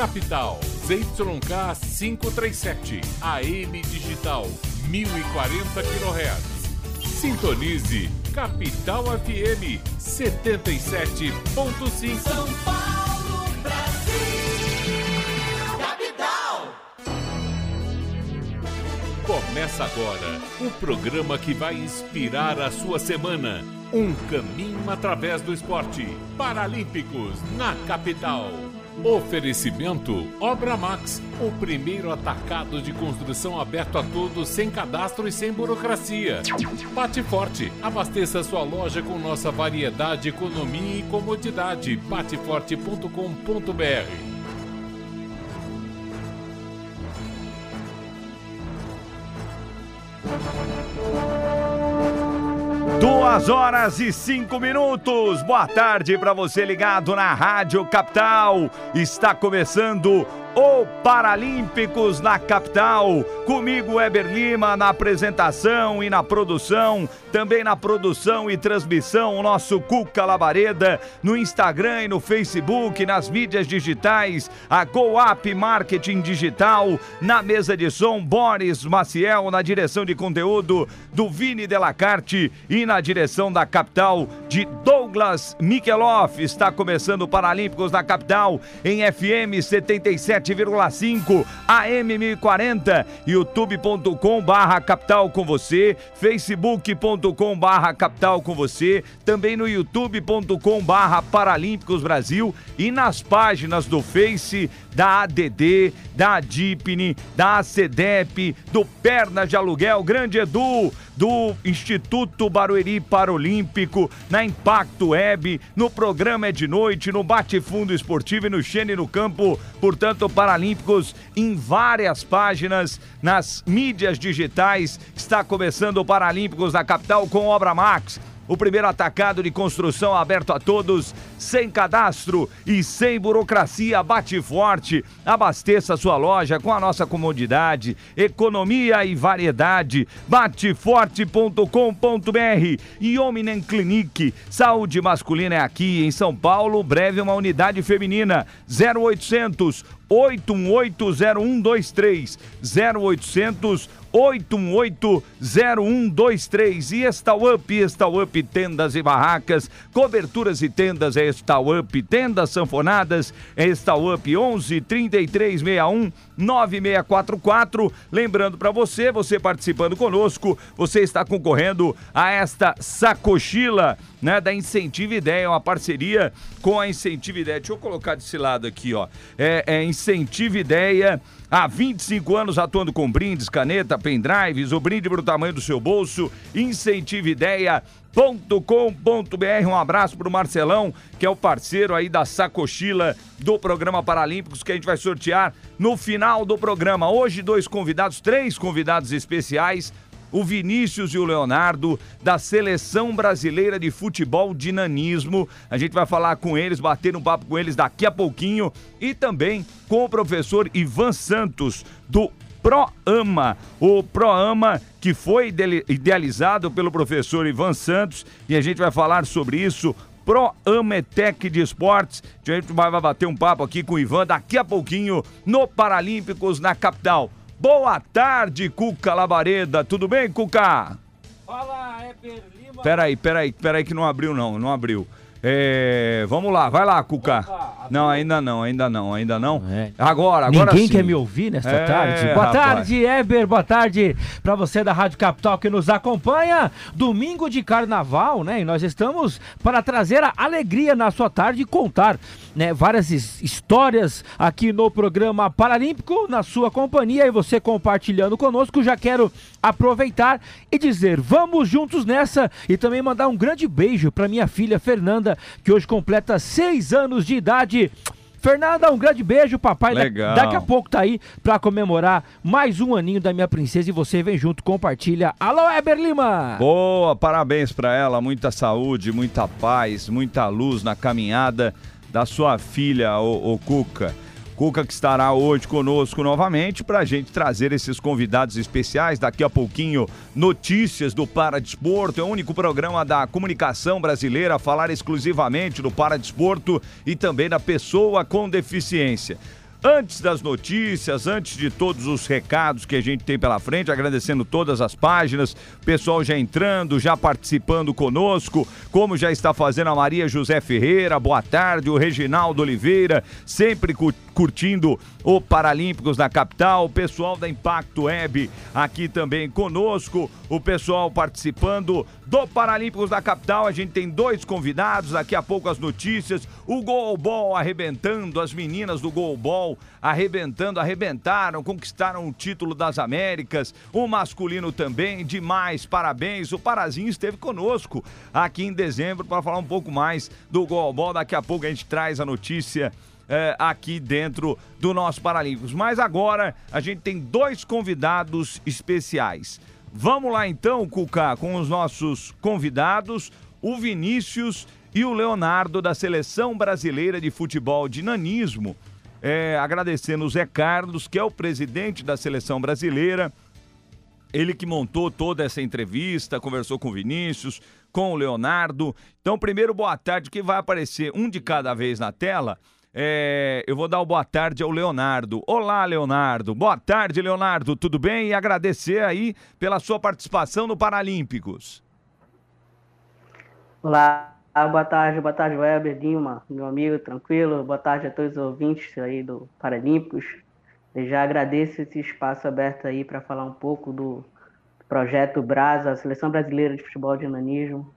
capital. ZYK 537, AM Digital, 1040 kHz. Sintonize Capital FM 77.5. São Paulo, Brasil, capital. Começa agora o programa que vai inspirar a sua semana. Um caminho através do esporte. Paralímpicos na capital. Oferecimento Obra Max, o primeiro atacado de construção aberto a todos, sem cadastro e sem burocracia. Bate Forte, abasteça sua loja com nossa variedade, economia e comodidade. Bateforte.com.br Duas horas e cinco minutos. Boa tarde para você ligado na Rádio Capital. Está começando o Paralímpicos na capital. Comigo, Eber Lima, na apresentação e na produção. Também na produção e transmissão, o nosso Cuca Labareda. No Instagram e no Facebook, nas mídias digitais. A GoUp Marketing Digital. Na mesa de som, Boris Maciel. Na direção de conteúdo do Vini Delacarte. E na direção da capital de Douglas Mikeloff. Está começando o Paralímpicos na capital em FM 77. 107,5 AM 1040, youtube.com barra capital com você, facebook.com barra capital com você, também no youtube.com barra Paralímpicos Brasil e nas páginas do Face da ADD, da Adipne, da ACDEP, do Pernas de Aluguel, Grande Edu, do Instituto Barueri Paralímpico, na Impacto Web, no programa É de Noite, no Bate Fundo Esportivo e no Xene no Campo, portanto, Paralímpicos em várias páginas, nas mídias digitais. Está começando o Paralímpicos da capital com Obra Max o primeiro atacado de construção aberto a todos, sem cadastro e sem burocracia. Bate forte, abasteça sua loja com a nossa comodidade, economia e variedade. Bateforte.com.br e Ominen Clinic. Saúde masculina é aqui em São Paulo. Breve uma unidade feminina. 0800 8180123 0800 8180123 e Up, Up Tendas e Barracas, coberturas e tendas é Up, tendas sanfonadas é Up. 11 3361 9644. Lembrando para você, você participando conosco, você está concorrendo a esta sacochila, né, da Incentiva Ideia, uma parceria com a Incentiva Ideia. Deixa eu colocar desse lado aqui, ó. É, é Incentiva Ideia Há 25 anos atuando com brindes, caneta, pendrives, o brinde para o tamanho do seu bolso. Incentive Ideia com.br Um abraço para o Marcelão, que é o parceiro aí da sacochila do programa Paralímpicos, que a gente vai sortear no final do programa. Hoje, dois convidados, três convidados especiais. O Vinícius e o Leonardo, da Seleção Brasileira de Futebol Dinanismo. A gente vai falar com eles, bater um papo com eles daqui a pouquinho. E também com o professor Ivan Santos, do ProAma. O ProAma que foi idealizado pelo professor Ivan Santos e a gente vai falar sobre isso. ProAmetec de Esportes. A gente vai bater um papo aqui com o Ivan daqui a pouquinho no Paralímpicos na capital. Boa tarde, Cuca Labareda. Tudo bem, Cuca? Fala, Eber Lima. Peraí, peraí, peraí que não abriu não, não abriu. É, vamos lá, vai lá, Cuca. Opa, não, ainda não, ainda não, ainda não. É. Agora, agora Ninguém sim. quer me ouvir nesta É, tarde. Boa rapaz. tarde, Eber. Boa tarde para você da Rádio Capital que nos acompanha. Domingo de Carnaval, né? E nós estamos para trazer a alegria na sua tarde e contar, né, várias his- histórias aqui no programa Paralímpico na sua companhia e você compartilhando conosco. Já quero aproveitar e dizer, vamos juntos nessa e também mandar um grande beijo para minha filha Fernanda, que hoje completa seis anos de idade. Fernanda, um grande beijo, papai. Legal. Daqui a pouco tá aí pra comemorar mais um aninho da minha princesa e você vem junto, compartilha. Alô, Eber Lima! Boa, parabéns pra ela, muita saúde, muita paz, muita luz na caminhada da sua filha, o, Cuca. Cuca que estará hoje conosco novamente para a gente trazer esses convidados especiais. Daqui a pouquinho, notícias do Paradesporto. É o único programa da comunicação brasileira a falar exclusivamente do Paradesporto e também da pessoa com deficiência. Antes das notícias, antes de todos os recados que a gente tem pela frente, agradecendo todas as páginas, pessoal já entrando, já participando conosco, como já está fazendo a Maria José Ferreira, boa tarde, o Reginaldo Oliveira, sempre curtindo o Paralímpicos na capital, o pessoal da Impacto Web aqui também conosco, o pessoal participando do Paralímpicos da capital. A gente tem dois convidados, daqui a pouco as notícias. O Golbol arrebentando, as meninas do Golbol arrebentando, arrebentaram, conquistaram o título das Américas. O masculino também, demais, parabéns. O Parazinho esteve conosco aqui em dezembro para falar um pouco mais do Golbol. Daqui a pouco a gente traz a notícia é, aqui dentro do nosso Paralímpicos. Mas agora a gente tem dois convidados especiais. Vamos lá então, Cuca, com os nossos convidados, o Vinícius e o Leonardo da Seleção Brasileira de Futebol de Nanismo. É, agradecendo o Zé Carlos, que é o presidente da seleção brasileira. Ele que montou toda essa entrevista, conversou com o Vinícius, com o Leonardo. Então, primeiro, boa tarde, que vai aparecer um de cada vez na tela. É, eu vou dar o boa tarde ao Leonardo. Olá, Leonardo. Boa tarde, Leonardo. Tudo bem? E agradecer aí pela sua participação no Paralímpicos. Olá, boa tarde, boa tarde, Weber, Dilma, meu amigo, tranquilo. Boa tarde a todos os ouvintes aí do Paralímpicos. Eu já agradeço esse espaço aberto aí para falar um pouco do projeto Brasa, a Seleção Brasileira de Futebol de Nanismo.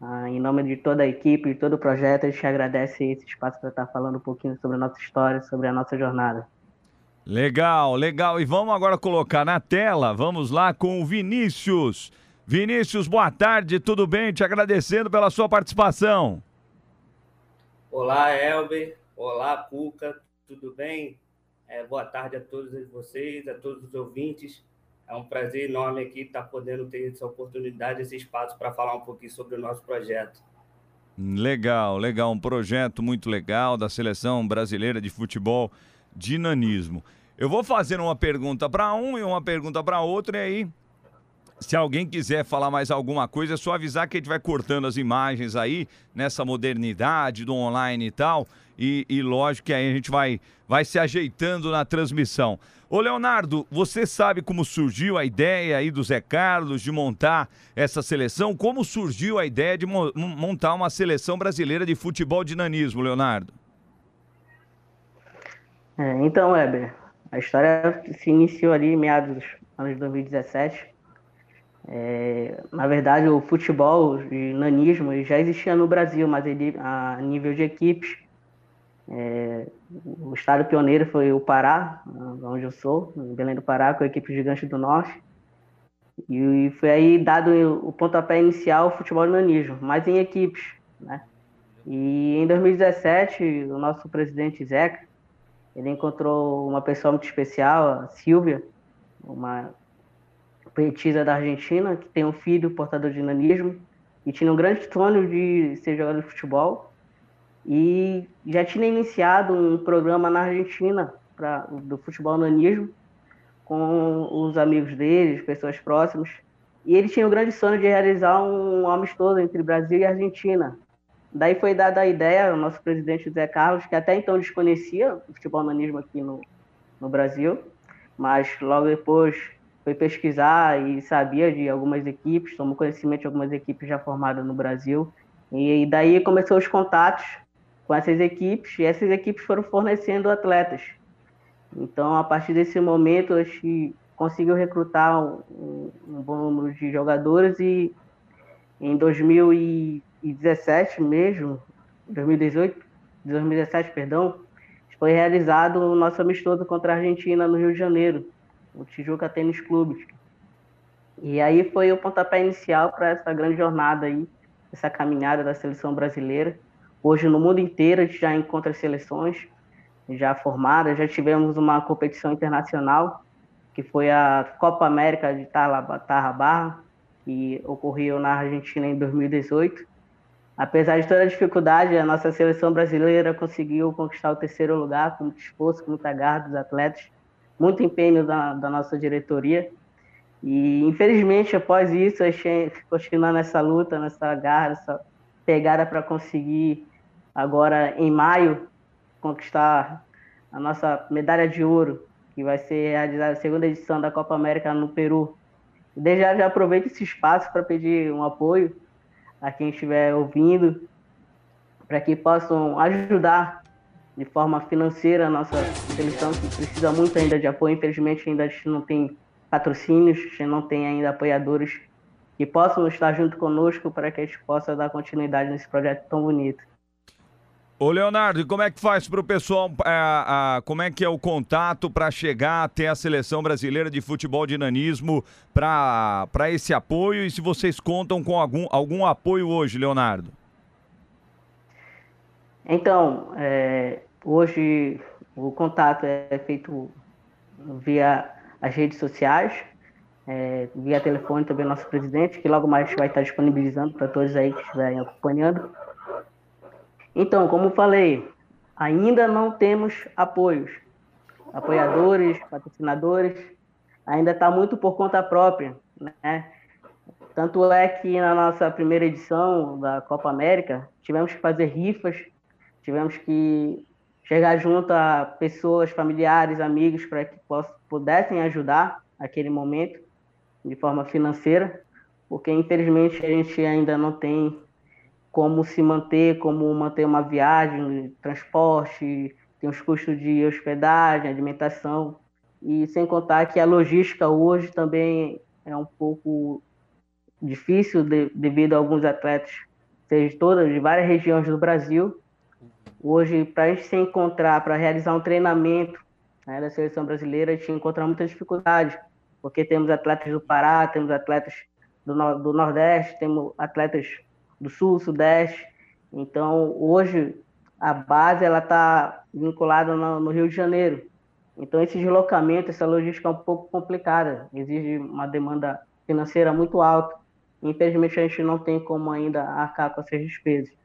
Ah, em nome de toda a equipe e todo o projeto, a gente agradece esse espaço para estar falando um pouquinho sobre a nossa história, sobre a nossa jornada. Legal, legal. E vamos agora colocar na tela, vamos lá com o Vinícius. Vinícius, boa tarde, tudo bem? Te agradecendo pela sua participação. Olá, Elber. Olá, Cuca. Tudo bem? É, boa tarde a todos vocês, a todos os ouvintes. É um prazer enorme aqui estar podendo ter essa oportunidade, esse espaço para falar um pouquinho sobre o nosso projeto. Legal, legal. Um projeto muito legal da Seleção Brasileira de Futebol de Nanismo. Eu vou fazer uma pergunta para um e uma pergunta para outro, e aí, se alguém quiser falar mais alguma coisa, é só avisar que a gente vai cortando as imagens aí, nessa modernidade do online e tal, e, e lógico que aí a gente vai, vai se ajeitando na transmissão. Ô Leonardo, você sabe como surgiu a ideia aí do Zé Carlos de montar essa seleção? Como surgiu a ideia de mo montar uma seleção brasileira de futebol dinamismo, Leonardo? É, então, Weber, a história se iniciou ali em meados dos anos 2017. É, na verdade, o futebol de nanismo já existia no Brasil, mas ele a nível de equipes é, o estado pioneiro foi o Pará, onde eu sou, em Belém do Pará, com a equipe Gigante do Norte. E foi aí dado o pontapé inicial ao futebol de nanismo, mas em equipes. Né? E em 2017, o nosso presidente Zeca, ele encontrou uma pessoa muito especial, a Silvia, uma poetisa da Argentina, que tem um filho portador de nanismo, e tinha um grande sonho de ser jogador de futebol e já tinha iniciado um programa na Argentina pra, do futebol nanismo com os amigos deles, pessoas próximas. E ele tinha o grande sonho de realizar um amistoso entre Brasil e Argentina. Daí foi dada a ideia, o nosso presidente José Carlos, que até então desconhecia o futebol nanismo aqui no, no Brasil, mas logo depois foi pesquisar e sabia de algumas equipes, tomou conhecimento de algumas equipes já formadas no Brasil. E daí começou os contatos com essas equipes, e essas equipes foram fornecendo atletas. Então, a partir desse momento, a gente conseguiu recrutar um, um bom número de jogadores e em 2017 mesmo, 2018, 2017, perdão, foi realizado o nosso amistoso contra a Argentina no Rio de Janeiro, o Tijuca Tênis Clube. E aí foi o pontapé inicial para essa grande jornada aí, essa caminhada da seleção brasileira. Hoje, no mundo inteiro, a gente já encontra seleções já formadas. Já tivemos uma competição internacional, que foi a Copa América de Tarra Barra, que ocorreu na Argentina em 2018. Apesar de toda a dificuldade, a nossa seleção brasileira conseguiu conquistar o terceiro lugar com muito esforço, com muita garra dos atletas, muito empenho da, da nossa diretoria. E, infelizmente, após isso, a gente continua nessa luta, nessa garra, nessa pegada para conseguir agora em maio conquistar a nossa medalha de ouro, que vai ser a segunda edição da Copa América no Peru. Desde já, já aproveito esse espaço para pedir um apoio a quem estiver ouvindo, para que possam ajudar de forma financeira a nossa seleção, que precisa muito ainda de apoio. Infelizmente, ainda a gente não tem patrocínios, a gente não tem ainda apoiadores que possam estar junto conosco para que a gente possa dar continuidade nesse projeto tão bonito. Ô Leonardo, e como é que faz para o pessoal, a, a, como é que é o contato para chegar até a Seleção Brasileira de Futebol de Nanismo para esse apoio e se vocês contam com algum, algum apoio hoje, Leonardo? Então, é, hoje o contato é feito via as redes sociais, é, via telefone também nosso presidente, que logo mais vai estar disponibilizando para todos aí que estiverem acompanhando. Então, como falei, ainda não temos apoios, apoiadores, patrocinadores, ainda está muito por conta própria, né? Tanto é que na nossa primeira edição da Copa América, tivemos que fazer rifas, tivemos que chegar junto a pessoas, familiares, amigos, para que pudessem ajudar naquele momento de forma financeira, porque infelizmente a gente ainda não tem como se manter, como manter uma viagem, transporte, tem os custos de hospedagem, alimentação, e sem contar que a logística hoje também é um pouco difícil de, devido a alguns atletas, seja todas de várias regiões do Brasil. Hoje, para a gente se encontrar, para realizar um treinamento né, da seleção brasileira, a gente encontra muita dificuldade, porque temos atletas do Pará, temos atletas do, do Nordeste, temos atletas do Sul, Sudeste. Então, hoje, a base ela está vinculada no, no, Rio de Janeiro. Então, esse deslocamento, essa logística é um pouco complicada, exige uma demanda financeira muito alta. Infelizmente, a gente não tem como ainda arcar com essas despesas.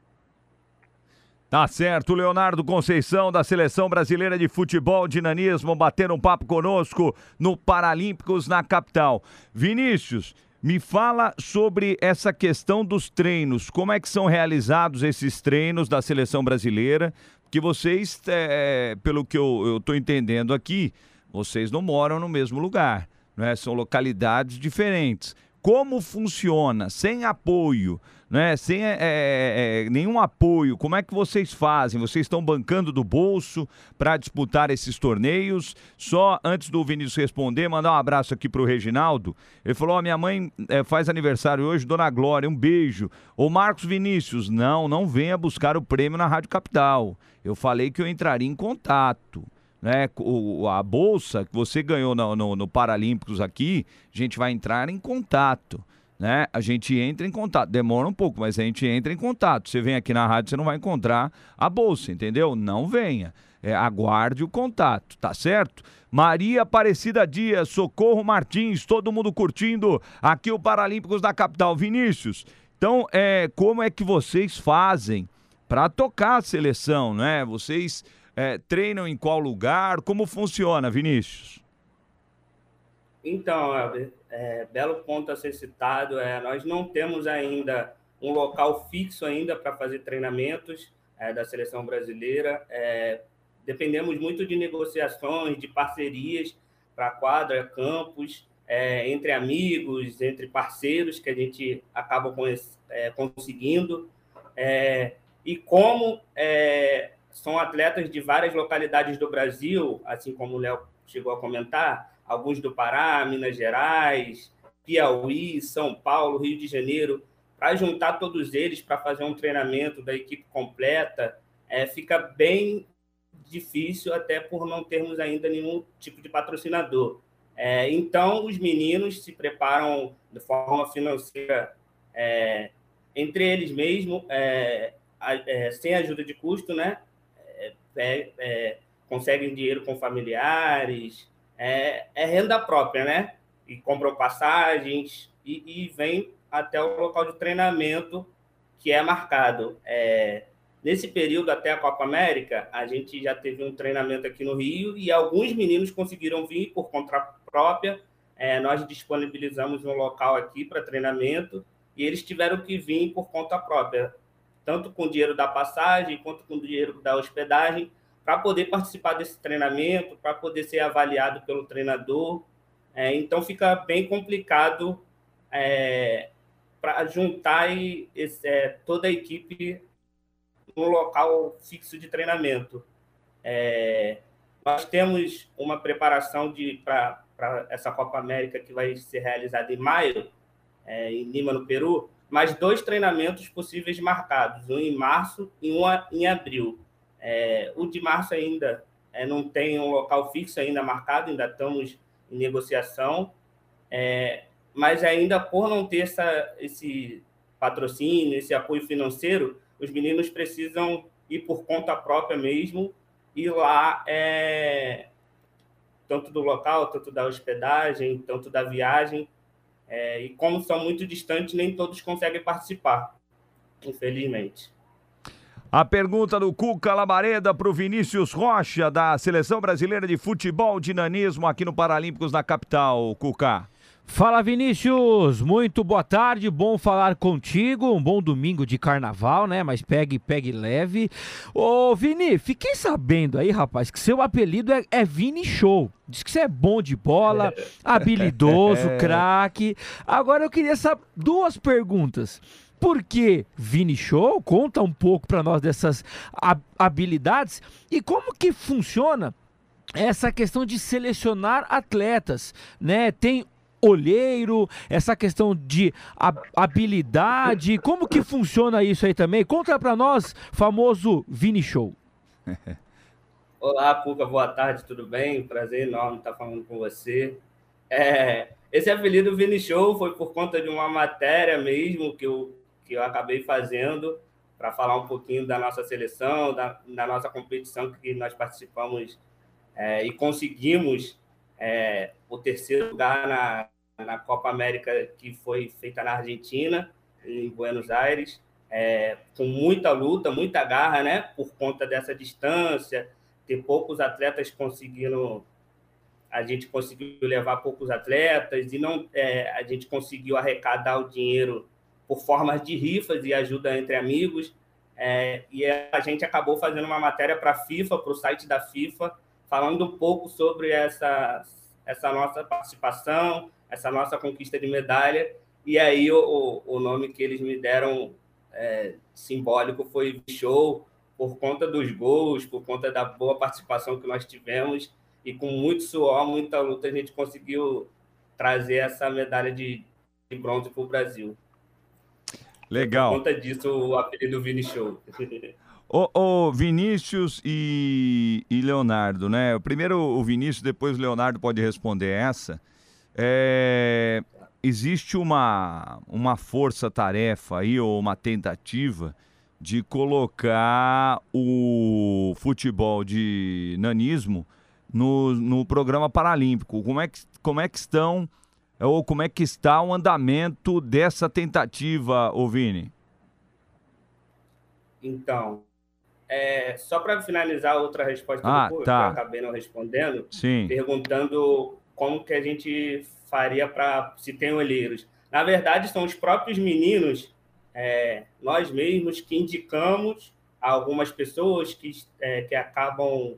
Tá certo, Leonardo Conceição, da Seleção Brasileira de Futebol de Nanismo, batendo um papo conosco no Paralímpicos na capital. Vinícius, me fala sobre essa questão dos treinos. Como é que são realizados esses treinos da seleção brasileira? Que vocês, é, pelo que eu estou entendendo aqui, vocês não moram no mesmo lugar, né? São localidades diferentes. Como funciona sem apoio? Né? Sem é, é, é, nenhum apoio, como é que vocês fazem? Vocês estão bancando do bolso para disputar esses torneios? Só antes do Vinícius responder, mandar um abraço aqui para o Reginaldo. Ele falou: oh, minha mãe é, faz aniversário hoje, Dona Glória, um beijo. O Marcos Vinícius, não, não venha buscar o prêmio na Rádio Capital. Eu falei que eu entraria em contato. Né, a bolsa que você ganhou no, no, no Paralímpicos aqui, a gente vai entrar em contato né? A gente entra em contato. Demora um pouco, mas a gente entra em contato. Você vem aqui na rádio, você não vai encontrar a bolsa, entendeu? Não venha. É, aguarde o contato, tá certo? Maria Aparecida Dias, Socorro Martins, todo mundo curtindo aqui o Paralímpicos da capital. Vinícius, então, é, como é que vocês fazem para tocar a seleção, né? Vocês é, treinam em qual lugar? Como funciona, Vinícius? Então, é, belo ponto a ser citado. É, nós não temos ainda um local fixo ainda para fazer treinamentos é, da seleção brasileira. É, dependemos muito de negociações, de parcerias para quadra, campos, é, entre amigos, entre parceiros que a gente acaba é, conseguindo. e como são atletas de várias localidades do Brasil, assim como o Léo chegou a comentar, alguns do Pará, Minas Gerais, Piauí, São Paulo, Rio de Janeiro, para juntar todos eles para fazer um treinamento da equipe completa, é, fica bem difícil, até por não termos ainda nenhum tipo de patrocinador. É, então, os meninos se preparam de forma financeira é, entre eles mesmos, é, é, sem ajuda de custo, né? É, conseguem dinheiro com familiares, é, é renda própria, né? E compram passagens e, e vem até o local de treinamento que é marcado. É, nesse período até a Copa América, a gente já teve um treinamento aqui no Rio e alguns meninos conseguiram vir por conta própria. É, nós disponibilizamos um local aqui para treinamento e eles tiveram que vir por conta própria, tanto com dinheiro da passagem quanto com dinheiro da hospedagem, para poder participar desse treinamento, para poder ser avaliado pelo treinador. É, então fica bem complicado é, para juntar e, é, toda a equipe no local fixo de treinamento. É, nós temos uma preparação para essa Copa América que vai ser realizada em maio, é, em Lima, no Peru, mas dois treinamentos possíveis marcados, um em março e um em abril. É, o de março ainda é, não tem um local fixo ainda marcado, ainda estamos em negociação, é, mas ainda por não ter essa, esse patrocínio, esse apoio financeiro, os meninos precisam ir por conta própria mesmo, e lá é, tanto do local, tanto da hospedagem, tanto da viagem, é, e como são muito distantes, nem todos conseguem participar, infelizmente. A pergunta do Cuca Labareda para o Vinícius Rocha, da Seleção Brasileira de Futebol de Nanismo aqui no Paralímpicos na capital, Cuca. Fala Vinícius, muito boa tarde, bom falar contigo, um bom domingo de carnaval, né? Mas pegue, pegue leve. Ô Vini, fiquei sabendo aí, rapaz, que seu apelido é, é Vini Show. Diz que você é bom de bola, habilidoso, craque. Agora eu queria saber duas perguntas. Por que Vini Show? Conta um pouco para nós dessas habilidades e como que funciona essa questão de selecionar atletas, né? Tem olheiro, essa questão de habilidade, como que funciona isso aí também? Conta para nós, famoso Vini Show. Olá, Puca, boa tarde, tudo bem? Prazer enorme estar falando com você. É, esse apelido Vini Show foi por conta de uma matéria mesmo que eu, que eu acabei fazendo para falar um pouquinho da nossa seleção, da, da nossa competição que nós participamos é, e conseguimos é, o terceiro lugar na, na Copa América que foi feita na Argentina, em Buenos Aires, é, com muita luta, muita garra, né? Por conta dessa distância, ter poucos atletas conseguindo. A gente conseguiu levar poucos atletas e não é, a gente conseguiu arrecadar o dinheiro por formas de rifas e ajuda entre amigos. É, e a gente acabou fazendo uma matéria para a FIFA, para o site da FIFA, falando um pouco sobre essa, essa nossa participação, essa nossa conquista de medalha. E aí o, o nome que eles me deram é, simbólico foi show, por conta dos gols, por conta da boa participação que nós tivemos. E com muito suor, muita luta, a gente conseguiu trazer essa medalha de, de bronze para o Brasil. Legal. Por conta disso, o apelido Vini Show. Ô, ô, Vinícius e, e Leonardo, né? Primeiro o Vinícius, depois o Leonardo pode responder essa. É, existe uma, uma força-tarefa aí, ou uma tentativa de colocar o futebol de nanismo no, no programa paralímpico. Como é, que, como é que estão, ou como é que está o andamento dessa tentativa, ô Vini? Então, é, só para finalizar outra resposta ah, do tá. que eu acabei não respondendo, Sim. perguntando como que a gente faria para se tem olheiros. Na verdade, são os próprios meninos, é, nós mesmos, que indicamos algumas pessoas que, é, que acabam,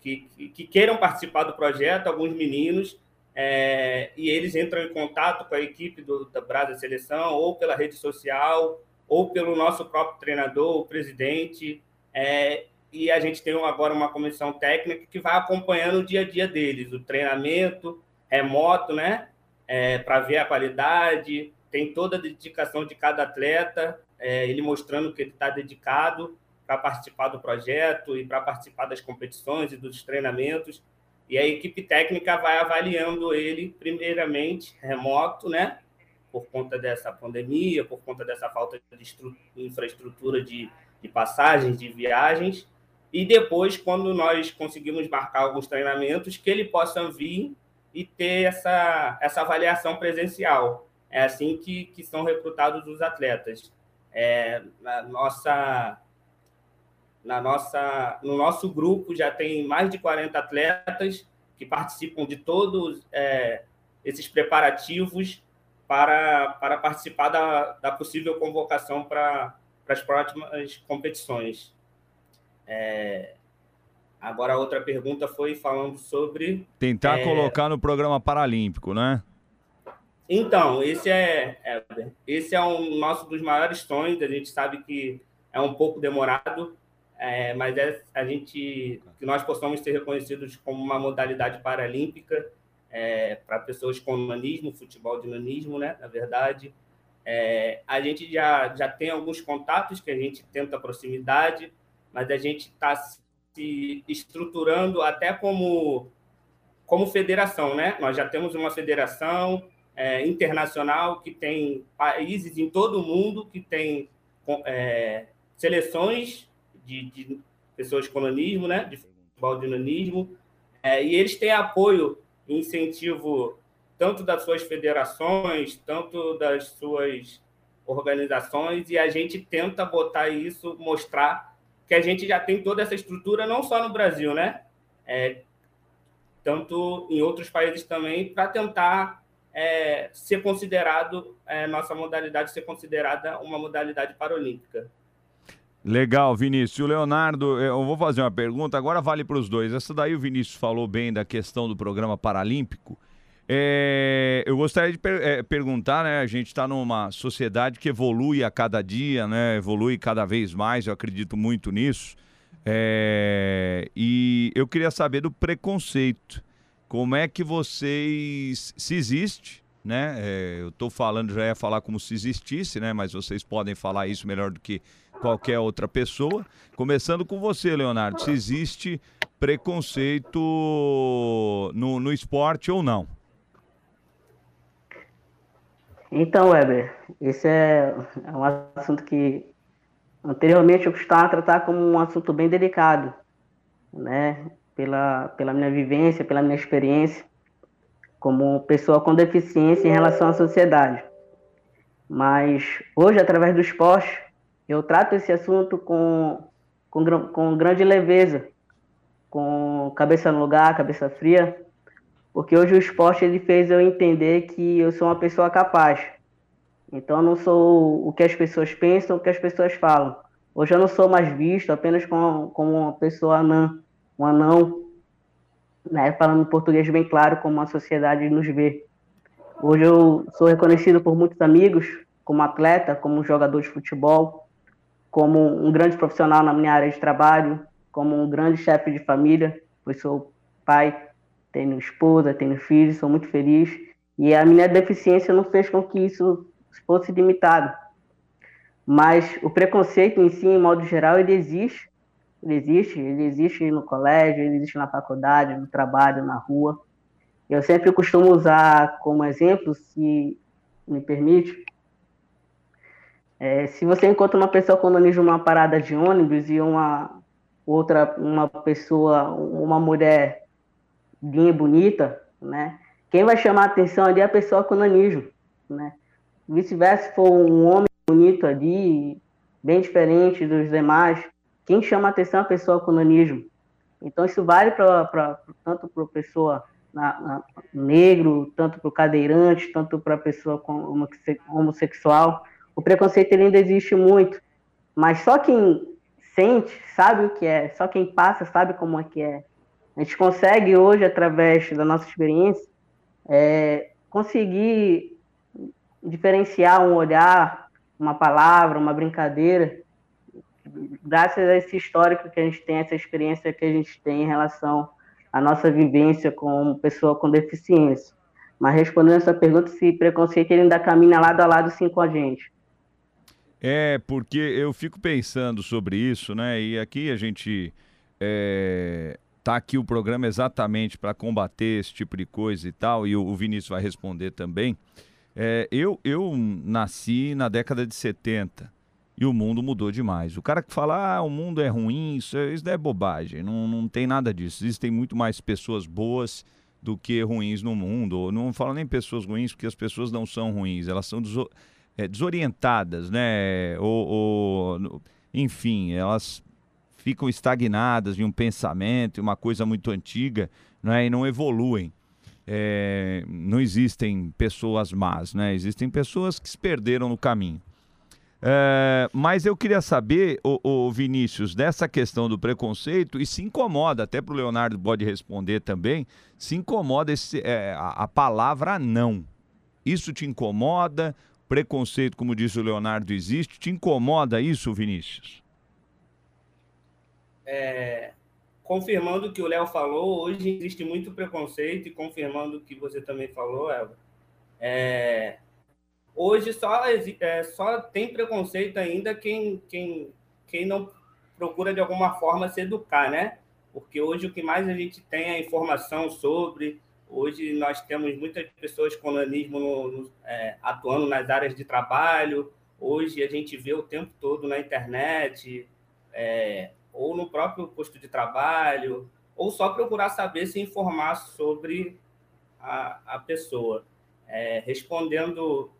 que, que, queiram participar do projeto, alguns meninos, é, e eles entram em contato com a equipe do, da Brasa Seleção, ou pela rede social, ou pelo nosso próprio treinador, o presidente, é, e a gente tem agora uma comissão técnica que vai acompanhando o dia a dia deles, o treinamento, remoto, né? É, para ver a qualidade, tem toda a dedicação de cada atleta, é, ele mostrando que ele está dedicado para participar do projeto e para participar das competições e dos treinamentos. E a equipe técnica vai avaliando ele, primeiramente, remoto, né? Por conta dessa pandemia, por conta dessa falta de infraestrutura de, de passagens, de viagens. E depois, quando nós conseguimos marcar alguns treinamentos, que ele possa vir e ter essa, essa avaliação presencial. É assim que, que são recrutados os atletas. É, na nossa, na nossa, no nosso grupo já tem mais de 40 atletas que participam de todos é, esses preparativos para, para participar da, da possível convocação para, para as próximas competições. É, Agora a outra pergunta foi falando sobre. Tentar É. colocar no programa paralímpico, né? Então, esse é, é- esse é um nosso dos maiores sonhos. A gente sabe que é um pouco demorado, é, mas é a gente que nós possamos ser reconhecidos como uma modalidade paralímpica para pessoas com nanismo, futebol de nanismo, né? Na verdade, É, a gente já já tem alguns contatos que a gente tenta proximidade, mas a gente está se estruturando até como como federação, né? Nós já temos uma federação é, internacional que tem países em todo o mundo que tem é, seleções de, de, pessoas com nanismo, né? De futebol de nanismo, é, e eles têm apoio e incentivo tanto das suas federações, tanto das suas organizações, e a gente tenta botar isso, mostrar que a gente já tem toda essa estrutura, não só no Brasil, né? É, tanto em outros países também, para tentar é, ser considerado, é, nossa modalidade ser considerada uma modalidade paralímpica. Legal, Vinícius. O Leonardo, eu vou fazer uma pergunta, agora vale para os dois. Essa daí o Vinícius falou bem da questão do programa paralímpico. É, eu gostaria de per é, perguntar, né? A gente está numa sociedade que evolui a cada dia, né? Evolui cada vez mais, eu acredito muito nisso. É, e eu queria saber do preconceito. Como é que vocês. Se existe, né? Eu estou falando, já ia falar como se existisse, né? Mas vocês podem falar isso melhor do que qualquer outra pessoa. Começando com você, Leonardo. Se existe preconceito no, no esporte ou não? Então, Weber, esse é, é um assunto que anteriormente eu costumava tratar como um assunto bem delicado, né? Pela, pela minha vivência, pela minha experiência como pessoa com deficiência em relação à sociedade. Mas hoje, através do esporte, eu trato esse assunto com, com, com grande leveza, com cabeça no lugar, cabeça fria, porque hoje o esporte ele fez eu entender que eu sou uma pessoa capaz. Então eu não sou o que as pessoas pensam, o que as pessoas falam. Hoje eu não sou mais visto apenas como, como uma pessoa anã, um anão, né, falando português bem claro, como a sociedade nos vê. Hoje eu sou reconhecido por muitos amigos como atleta, como jogador de futebol, como um grande profissional na minha área de trabalho, como um grande chefe de família, pois sou pai, tenho esposa, tenho filhos, sou muito feliz. E a minha deficiência não fez com que isso fosse limitado. Mas o preconceito em si, em modo geral, ele existe. Ele existe, ele existe no colégio, ele existe na faculdade, no trabalho, na rua. Eu sempre costumo usar como exemplo, se me permite, é, se você encontra uma pessoa com nanismo numa parada de ônibus e uma outra, uma pessoa, uma mulher bem bonita, né? Quem vai chamar a atenção ali é a pessoa com nanismo, né? Vice-versa, se for um homem bonito ali, bem diferente dos demais, quem chama a atenção é a pessoa com nanismo. Então isso vale para tanto para a pessoa na, na, negro, tanto para o cadeirante, tanto para a pessoa com homossexual. O preconceito ainda existe muito, mas só quem sente sabe o que é, só quem passa sabe como é que é. A gente consegue hoje, através da nossa experiência, é, conseguir diferenciar um olhar, uma palavra, uma brincadeira, graças a esse histórico que a gente tem, essa experiência que a gente tem em relação à nossa vivência como pessoa com deficiência. Mas respondendo essa pergunta, se preconceito ele ainda caminha lado a lado sim com a gente. É, porque eu fico pensando sobre isso, né? E aqui a gente é, tá aqui o programa exatamente para combater esse tipo de coisa e tal, e o, o Vinícius vai responder também. É, eu, eu nasci na década de 70 e o mundo mudou demais. O cara que fala, ah, o mundo é ruim, isso, isso é bobagem, não, não tem nada disso. Existem muito mais pessoas boas do que ruins no mundo. Não falo nem pessoas ruins, porque as pessoas não são ruins, elas são deso é, desorientadas, né? Ou, ou, enfim, elas ficam estagnadas em um pensamento, uma coisa muito antiga, né? e não evoluem. É, não existem pessoas más, né? Existem pessoas que se perderam no caminho. É, mas eu queria saber, o, Vinícius, dessa questão do preconceito, e se incomoda, até para o Leonardo pode responder também, se incomoda esse, é, a, a, palavra não. Isso te incomoda? Preconceito, como disse o Leonardo, existe? Te incomoda isso, Vinícius? É, confirmando o que o Léo falou, hoje existe muito preconceito, e confirmando o que você também falou, Elba, é, Hoje só, é, só tem preconceito ainda quem, quem, quem não procura de alguma forma se educar, né? Porque hoje o que mais a gente tem é informação sobre. Hoje nós temos muitas pessoas com nanismo no, no, é, atuando nas áreas de trabalho. Hoje a gente vê o tempo todo na internet, é, ou no próprio posto de trabalho, ou só procurar saber se informar sobre a, a pessoa. É, respondendo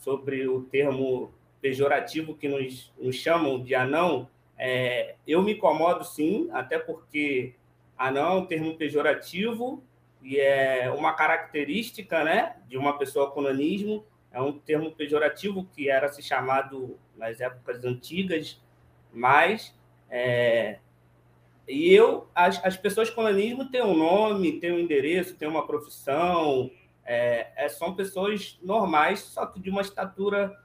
sobre o termo pejorativo que nos, nos chamam de anão, é, eu me incomodo sim, até porque anão é um termo pejorativo e é uma característica né, de uma pessoa com nanismo, é um termo pejorativo que era se chamado nas épocas antigas, mas é, e eu, as, as pessoas com nanismo têm um nome, têm um endereço, têm uma profissão, é, é, são pessoas normais, só que de uma estatura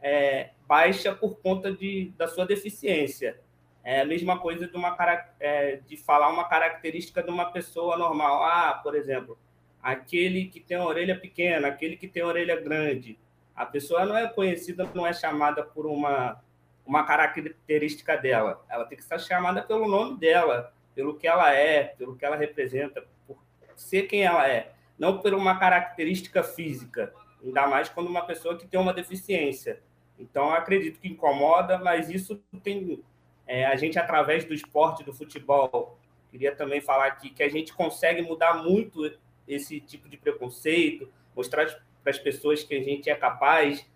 é, baixa por conta de, da sua deficiência. É a mesma coisa de, uma, é, de falar uma característica de uma pessoa normal. Ah, por exemplo, aquele que tem a orelha pequena, aquele que tem a orelha grande. A pessoa não é conhecida, não é chamada por uma, uma característica dela. Ela tem que ser chamada pelo nome dela, pelo que ela é, pelo que ela representa, por ser quem ela é não por uma característica física, ainda mais quando uma pessoa que tem uma deficiência. Então, acredito que incomoda, mas isso tem. É, a gente, através do esporte, do futebol, queria também falar aqui que a gente consegue mudar muito esse tipo de preconceito, mostrar para as pessoas que a gente é capaz,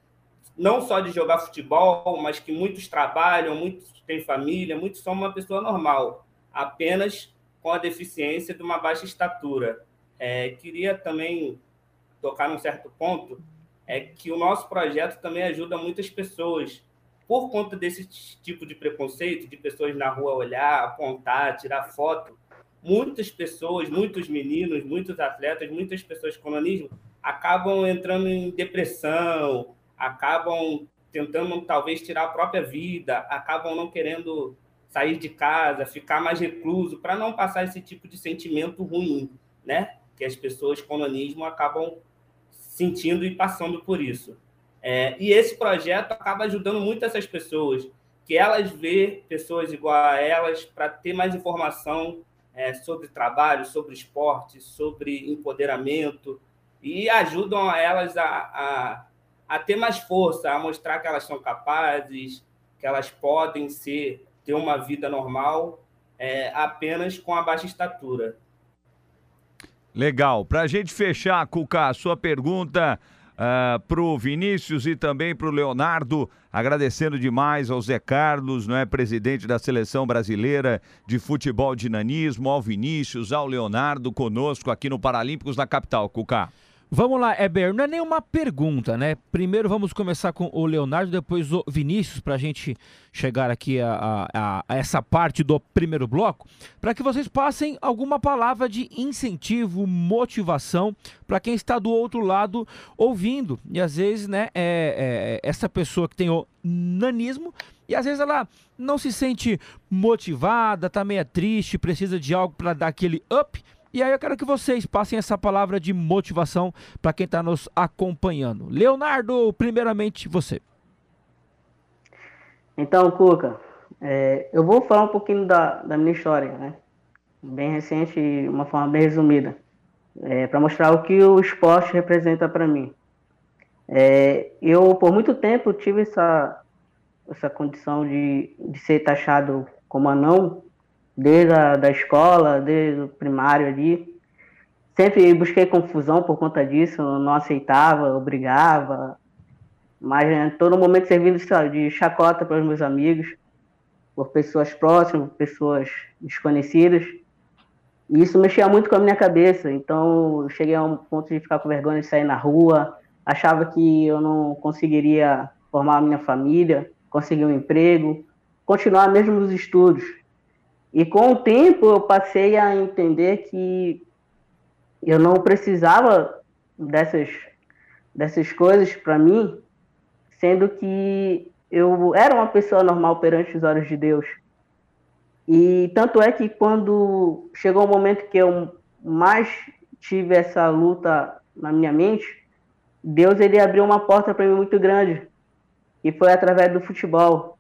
não só de jogar futebol, mas que muitos trabalham, muitos têm família, muitos são uma pessoa normal, apenas com a deficiência de uma baixa estatura. É, queria também tocar num certo ponto, é que o nosso projeto também ajuda muitas pessoas. Por conta desse tipo de preconceito, de pessoas na rua olhar, apontar, tirar foto, muitas pessoas, muitos meninos, muitos atletas, muitas pessoas com nanismo acabam entrando em depressão, acabam tentando talvez tirar a própria vida, acabam não querendo sair de casa, ficar mais recluso, para não passar esse tipo de sentimento ruim, né? que as pessoas com nanismo acabam sentindo e passando por isso. É, e esse projeto acaba ajudando muito essas pessoas, que elas vê pessoas igual a elas para ter mais informação é, sobre trabalho, sobre esporte, sobre empoderamento, e ajudam elas a, a, a ter mais força, a mostrar que elas são capazes, que elas podem ser ter uma vida normal é, apenas com a baixa estatura. Legal. Para a gente fechar, Cuca, a sua pergunta uh, ah, para o Vinícius e também para o Leonardo, agradecendo demais ao Zé Carlos, não é presidente da seleção brasileira de futebol de nanismo, ao Vinícius, ao Leonardo conosco aqui no Paralímpicos da capital, Cuca. Vamos lá, Eber, não é nenhuma pergunta, né? Primeiro vamos começar com o Leonardo, depois o Vinícius, para a gente chegar aqui a, a, a, essa parte do primeiro bloco, para que vocês passem alguma palavra de incentivo, motivação para quem está do outro lado ouvindo. E às vezes, né, é, é, essa pessoa que tem o nanismo, e às vezes ela não se sente motivada, tá meio triste, precisa de algo para dar aquele up e aí eu quero que vocês passem essa palavra de motivação para quem está nos acompanhando. Leonardo, primeiramente você. Então, Cuca, é, eu vou falar um pouquinho da, da minha história, né? Bem recente e uma forma bem resumida, é, para mostrar o que o esporte representa para mim. É, eu, por muito tempo, tive essa, essa condição de, de ser taxado como anão desde a da escola, desde o primário ali. Sempre busquei confusão por conta disso, não aceitava, obrigava, mas em todo momento servindo de chacota para os meus amigos, por pessoas próximas, pessoas desconhecidas. E isso mexia muito com a minha cabeça, então eu cheguei a um ponto de ficar com vergonha de sair na rua, achava que eu não conseguiria formar a minha família, conseguir um emprego, continuar mesmo nos estudos. E com o tempo eu passei a entender que eu não precisava dessas, dessas coisas para mim, sendo que eu era uma pessoa normal perante os olhos de Deus. E tanto é que quando chegou o momento que eu mais tive essa luta na minha mente, Deus ele abriu uma porta para mim muito grande, e foi através do futebol.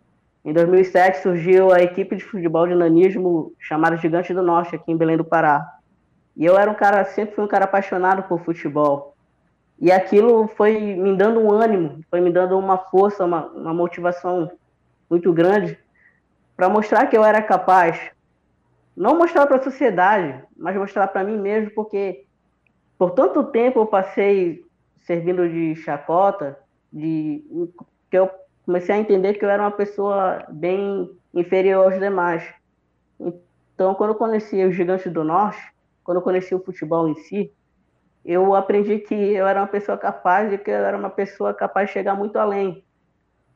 Em 2007 surgiu a equipe de futebol de nanismo chamada Gigante do Norte, aqui em Belém do Pará. E eu era um cara, sempre fui um cara apaixonado por futebol. E aquilo foi me dando um ânimo, foi me dando uma força, uma, uma motivação muito grande para mostrar que eu era capaz. Não mostrar para a sociedade, mas mostrar para mim mesmo, porque por tanto tempo eu passei servindo de chacota, de que eu comecei a entender que eu era uma pessoa bem inferior aos demais. Então, quando eu conheci o Gigante do Norte, quando eu conheci o futebol em si, eu aprendi que eu era uma pessoa capaz e que eu era uma pessoa capaz de chegar muito além.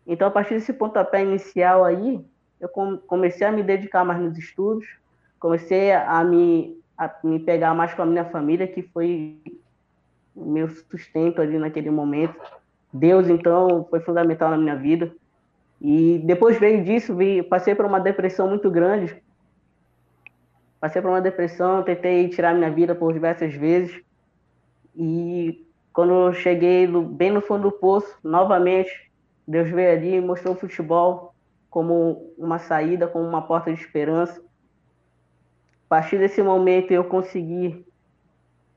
Então, a partir desse pontapé inicial aí, eu comecei a me dedicar mais nos estudos, comecei a me, a me pegar mais com a minha família, que foi meu sustento ali naquele momento. Deus, então, foi fundamental na minha vida. E depois veio disso, vi, passei por uma depressão muito grande. Passei por uma depressão, tentei tirar minha vida por diversas vezes. E quando cheguei no, bem no fundo do poço, novamente, Deus veio ali e mostrou o futebol como uma saída, como uma porta de esperança. A partir desse momento, eu consegui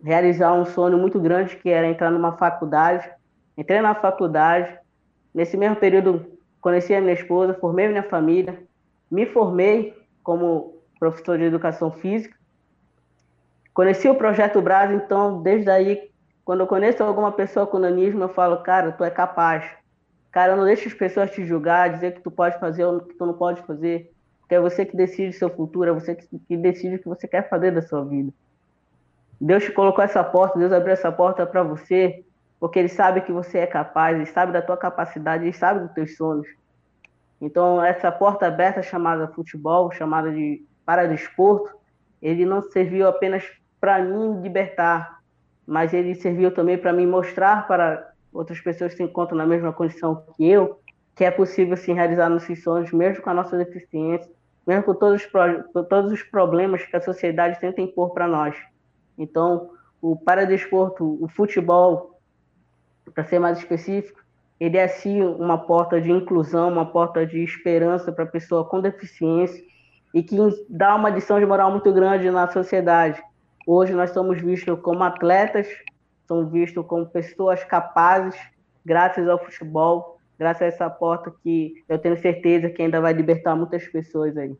realizar um sonho muito grande, que era entrar numa faculdade. Entrei na faculdade. Nesse mesmo período, conheci a minha esposa, formei minha família, me formei como professor de educação física Conheci o Projeto Brasa, então, desde aí, quando eu conheço alguma pessoa com nanismo, eu falo, cara, tu é capaz. Cara, não deixa as pessoas te julgar, dizer que tu pode fazer ou que tu não pode fazer. Porque é você que decide seu futuro, é você que decide o que você quer fazer da sua vida. Deus te colocou essa porta, Deus abriu essa porta para você, porque Ele sabe que você é capaz, Ele sabe da tua capacidade, Ele sabe dos teus sonhos. Então, essa porta aberta chamada futebol, chamada de paradesporto, ele não serviu apenas para mim libertar, mas ele serviu também para me mostrar para outras pessoas que se encontram na mesma condição que eu, que é possível se realizar nossos sonhos, mesmo com a nossa deficiência, mesmo com todos os, todos os problemas que a sociedade tenta impor para nós. Então, o paradesporto, o futebol, para ser mais específico, ele é sim uma porta de inclusão, uma porta de esperança para a pessoa com deficiência e que dá uma lição de moral muito grande na sociedade. Hoje nós somos vistos como atletas, somos vistos como pessoas capazes, graças ao futebol, graças a essa porta que eu tenho certeza que ainda vai libertar muitas pessoas aí.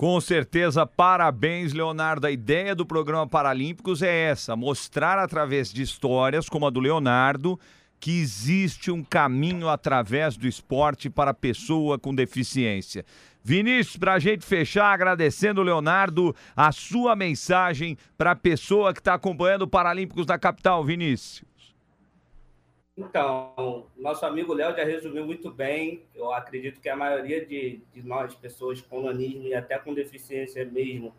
Com certeza, parabéns, Leonardo. A ideia do programa Paralímpicos é essa: mostrar através de histórias como a do Leonardo que existe um caminho através do esporte para a pessoa com deficiência. Vinícius, para a gente fechar, agradecendo, Leonardo, a sua mensagem para a pessoa que está acompanhando o Paralímpicos da capital, Vinícius. Então, nosso amigo Léo já resumiu muito bem. Eu acredito que a maioria de, de nós, pessoas com nanismo e até com deficiência mesmo,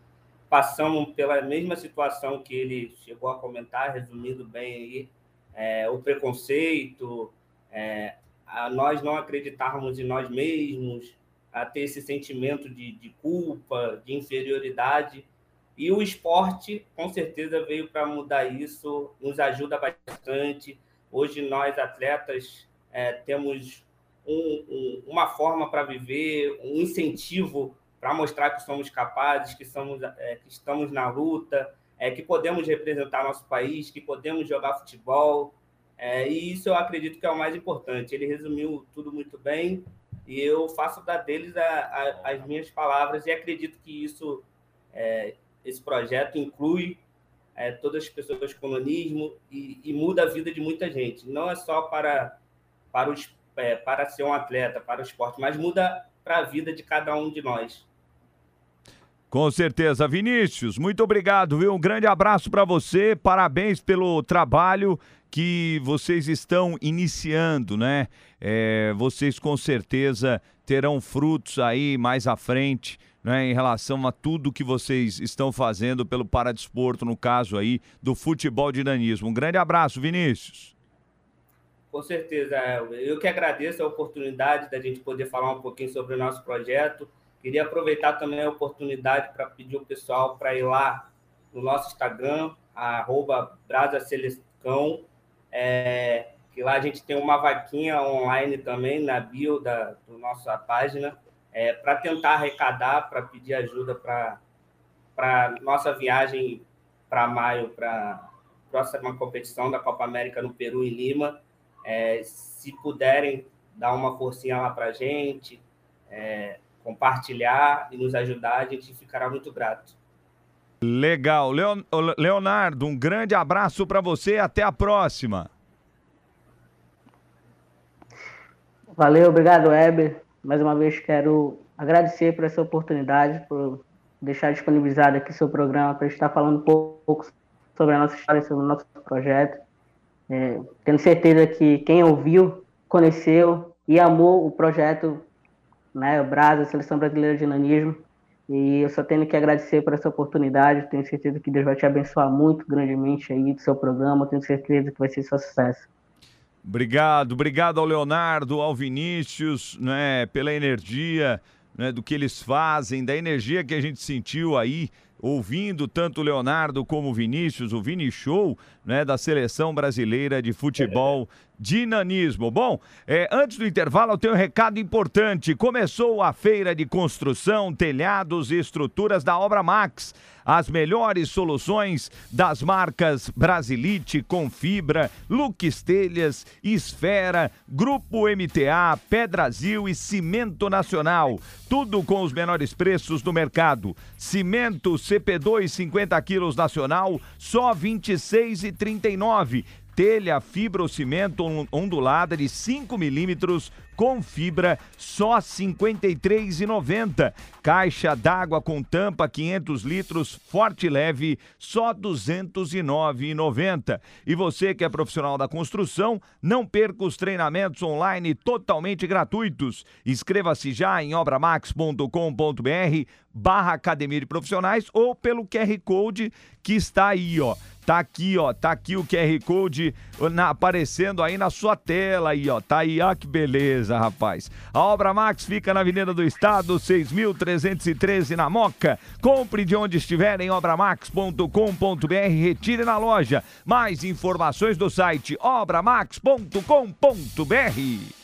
passamos pela mesma situação que ele chegou a comentar, resumindo bem aí, é, o preconceito, é, a nós não acreditarmos em nós mesmos, a ter esse sentimento de, de culpa, de inferioridade. E o esporte, com certeza, veio para mudar isso, nos ajuda bastante. Hoje, nós, atletas, é, temos um, um, uma forma para viver, um incentivo para mostrar que somos capazes, que, somos, é, que estamos na luta, é, que podemos representar nosso país, que podemos jogar futebol. É, e isso eu acredito que é o mais importante. Ele resumiu tudo muito bem e eu faço da deles a, a, as minhas palavras e acredito que isso, é, esse projeto inclui é, todas as pessoas com nanismo e, e, muda a vida de muita gente. Não é só para, para, os, é, para ser um atleta, para o esporte, mas muda para a vida de cada um de nós. Com certeza. Vinícius, muito obrigado, viu? Um grande abraço para você, parabéns pelo trabalho que vocês estão iniciando, né? É, vocês com certeza terão frutos aí mais à frente, né? Em relação a tudo que vocês estão fazendo pelo paradesporto, no caso aí do futebol dinamismo. Um grande abraço, Vinícius. Com certeza, Elber. Eu que agradeço a oportunidade da gente poder falar um pouquinho sobre o nosso projeto. Queria aproveitar também a oportunidade para pedir o pessoal para ir lá no nosso Instagram, arroba é, que lá a gente tem uma vaquinha online também na bio da, da nossa página, é, para tentar arrecadar, para pedir ajuda para nossa viagem para maio, para a próxima competição da Copa América no Peru, em Lima. É, se puderem dar uma forcinha lá para a gente, é, compartilhar e nos ajudar, a gente ficará muito grato. Legal. Leon- Leonardo, um grande abraço para você e até a próxima. Valeu, obrigado, Weber. Mais uma vez quero agradecer por essa oportunidade, por deixar disponibilizado aqui seu programa para estar falando um pouco sobre a nossa história, sobre o nosso projeto. É, tenho certeza que quem ouviu, conheceu e amou o projeto, né, o Brasa, Seleção Brasileira de Nanismo. E eu só tenho que agradecer por essa oportunidade. Tenho certeza que Deus vai te abençoar muito grandemente aí do seu programa. Tenho certeza que vai ser só sucesso. Obrigado, obrigado ao Leonardo, ao Vinícius, né, pela energia, né, do que eles fazem, da energia que a gente sentiu aí, ouvindo tanto o Leonardo como o Vinícius, o Vini Show, né, da seleção brasileira de futebol de nanismo. Bom, é, antes do intervalo eu tenho um recado importante. Começou a feira de construção, telhados e estruturas da Obra Max. As melhores soluções das marcas Brasilite, Confibra, Lux Telhas, Esfera, Grupo MTA, Pedrazil e Cimento Nacional. Tudo com os menores preços do mercado. Cimento CP2 50 quilos nacional, só R$ 26,39 telha fibrocimento on- ondulada de 5 milímetros com fibra só R$ 53,90. Caixa d'água com tampa 500 litros forte e leve só R$ 209,90. E você que é profissional da construção, não perca os treinamentos online totalmente gratuitos. Inscreva-se já em obramax.com.br barra academia de profissionais ou pelo QR Code que está aí, ó. Tá aqui, ó, tá aqui o QR Code na- aparecendo aí na sua tela aí, ó. Tá aí, ó, que beleza, rapaz. A Obra Max fica na Avenida do Estado, 6.313 na Moca. Compre de onde estiver em obramax.com.br, retire na loja. Mais informações do site obramax.com.br.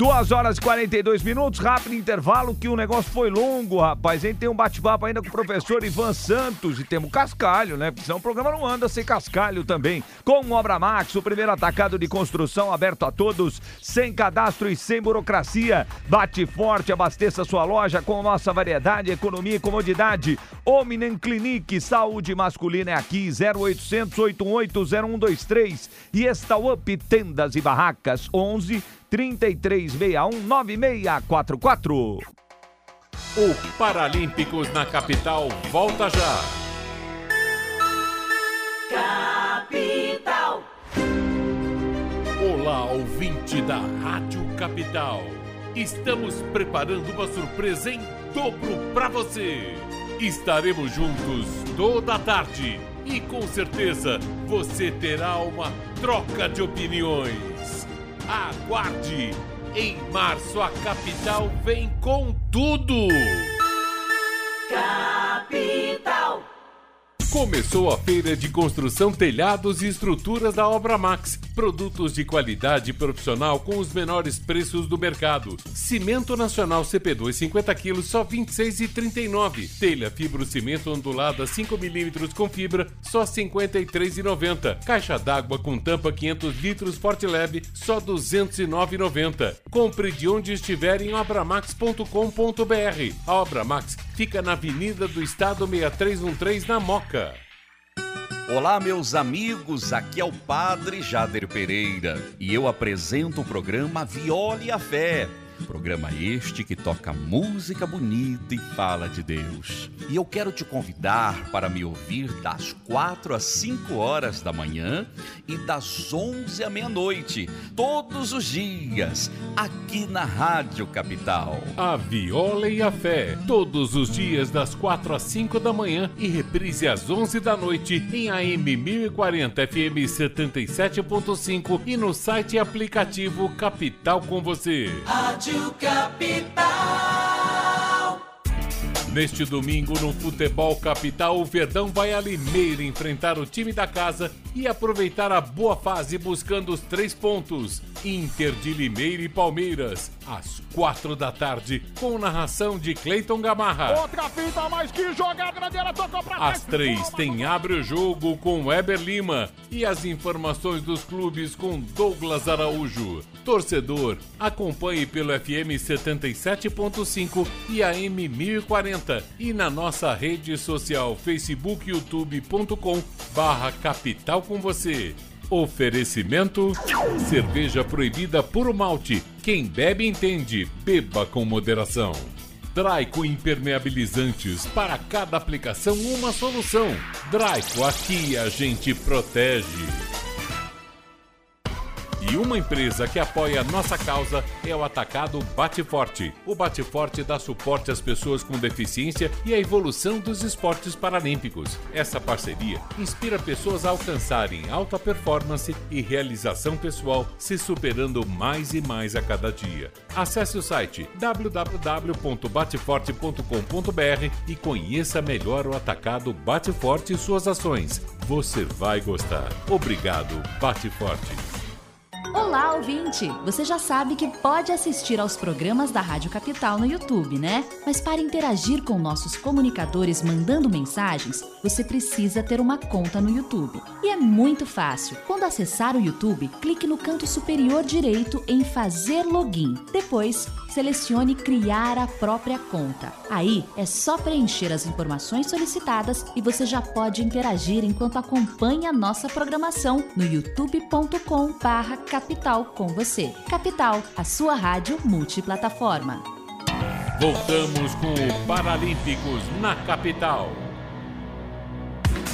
Duas horas e 42 minutos, rápido intervalo, que o negócio foi longo, rapaz. A tem um bate-papo ainda com o professor Ivan Santos e temos cascalho, né? Porque senão o programa não anda sem cascalho também. Com Obra Max, o primeiro atacado de construção aberto a todos, sem cadastro e sem burocracia. Bate forte, abasteça sua loja com nossa variedade, economia e comodidade. Ominen Clinique, saúde masculina é aqui, 0800 818 0123 e Up Tendas e Barracas, 11 3361 9644. O Paralímpicos na capital volta já. Capital. Olá, ouvinte da Rádio Capital. Estamos preparando uma surpresa em dobro para você. Estaremos juntos toda a tarde e com certeza você terá uma troca de opiniões. Aguarde! Em março a capital vem com tudo! Começou a feira de construção, telhados e estruturas da Obra Max. Produtos de qualidade profissional com os menores preços do mercado. Cimento Nacional CP2 50 kg só R$ 26,39. Telha fibrocimento ondulada 5 milímetros com fibra só R$ 53,90. Caixa d'água com tampa 500 litros Forte Leve só R$ 209,90. Compre de onde estiver em obramax.com.br. A Obra Max fica na Avenida do Estado 6313 na Moca. Olá, meus amigos, aqui é o Padre Jader Pereira e eu apresento o programa Viole a Fé. Programa este que toca música bonita e fala de Deus. E eu quero te convidar para me ouvir das 4 às 5 horas da manhã e das 11 à meia-noite, todos os dias, aqui na Rádio Capital. A Viola e a Fé, todos os dias das 4 às 5 da manhã e reprise às 11 da noite em AM 1040 FM 77.5 e no site e aplicativo Capital com você. Rádio Capital. Neste domingo, no Futebol Capital, o Verdão vai a Limeira enfrentar o time da casa e aproveitar a boa fase buscando os três pontos. Inter de Limeira e Palmeiras, às quatro da tarde, com narração de Cleiton Gamarra. Outra fita, mas que jogada grande, tocou pra Às três tem Abre o Jogo com Weber Lima e as informações dos clubes com Douglas Araújo. Torcedor, acompanhe pelo FM 77.5 e AM 1040 e na nossa rede social Facebook youtube.com barra Capital com você. Oferecimento Cerveja proibida por malte. Quem bebe entende. Beba com moderação. Draico Impermeabilizantes. Para cada aplicação, uma solução. Draico, aqui a gente protege. E uma empresa que apoia nossa causa é o Atacado Bate Forte. O Bate Forte dá suporte às pessoas com deficiência e à evolução dos esportes paralímpicos. Essa parceria inspira pessoas a alcançarem alta performance e realização pessoal, se superando mais e mais a cada dia. Acesse o site www.bateforte.com.br e conheça melhor o Atacado Bate Forte e suas ações. Você vai gostar. Obrigado, Bate Forte. Olá, ouvinte! Você já sabe que pode assistir aos programas da Rádio Capital no YouTube, né? Mas para interagir com nossos comunicadores mandando mensagens, você precisa ter uma conta no YouTube. E é muito fácil. Quando acessar o YouTube, clique no canto superior direito em Fazer Login. Depois, selecione Criar a própria conta. Aí é só preencher as informações solicitadas e você já pode interagir enquanto acompanha a nossa programação no youtube.com/barra Capital com você. Capital, a sua rádio multiplataforma. Voltamos com o Paralímpicos na capital.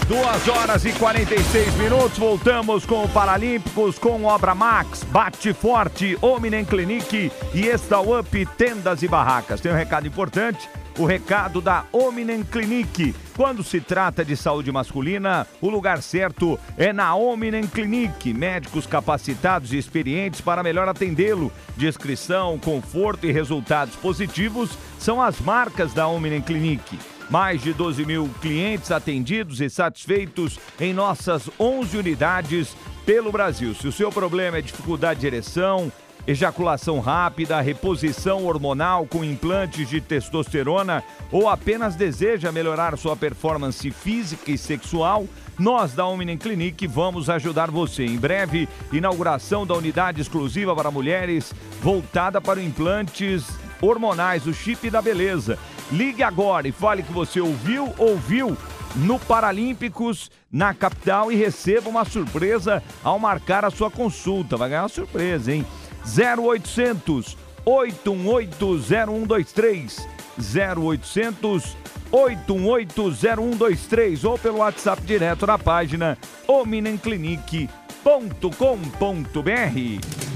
Duas horas e 46 minutos, voltamos com o Paralímpicos, com Obra Max, Bate Forte, Ominen Clinic e Up Tendas e Barracas. Tem um recado importante, o recado da Ominen Clinic. Quando se trata de saúde masculina, o lugar certo é na Ominen Clinic. Médicos capacitados e experientes para melhor atendê-lo. Descrição, conforto e resultados positivos são as marcas da Ominen Clinic. Mais de 12 mil clientes atendidos e satisfeitos em nossas 11 unidades pelo Brasil. Se o seu problema é dificuldade de ereção, ejaculação rápida, reposição hormonal com implantes de testosterona ou apenas deseja melhorar sua performance física e sexual, nós da Omni Clinic vamos ajudar você. Em breve, inauguração da unidade exclusiva para mulheres voltada para implantes hormonais, o chip da beleza. Ligue agora e fale que você ouviu, ouviu no Paralímpicos na capital e receba uma surpresa ao marcar a sua consulta. Vai ganhar uma surpresa, hein? 0800 8180123 0800 8180123 ou pelo WhatsApp direto na página ominenclinic.com.br.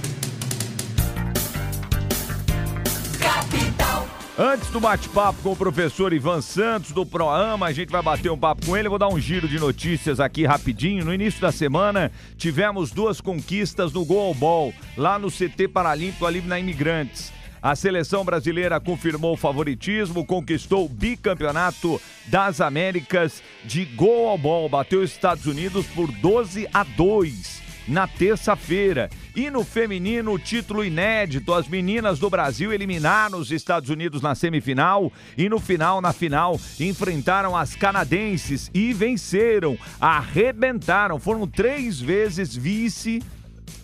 Antes do bate-papo com o professor Ivan Santos do Proama, a gente vai bater um papo com ele. Eu vou dar um giro de notícias aqui rapidinho. No início da semana, tivemos duas conquistas no Goalball, lá no CT Paralímpico, ali na Imigrantes. A seleção brasileira confirmou o favoritismo, conquistou o bicampeonato das Américas de Goalball. Bateu os Estados Unidos por 12 a 2 na terça-feira. E no feminino, título inédito: as meninas do Brasil eliminaram os Estados Unidos na semifinal e no final, na final, enfrentaram as canadenses e venceram, arrebentaram. Foram três vezes vice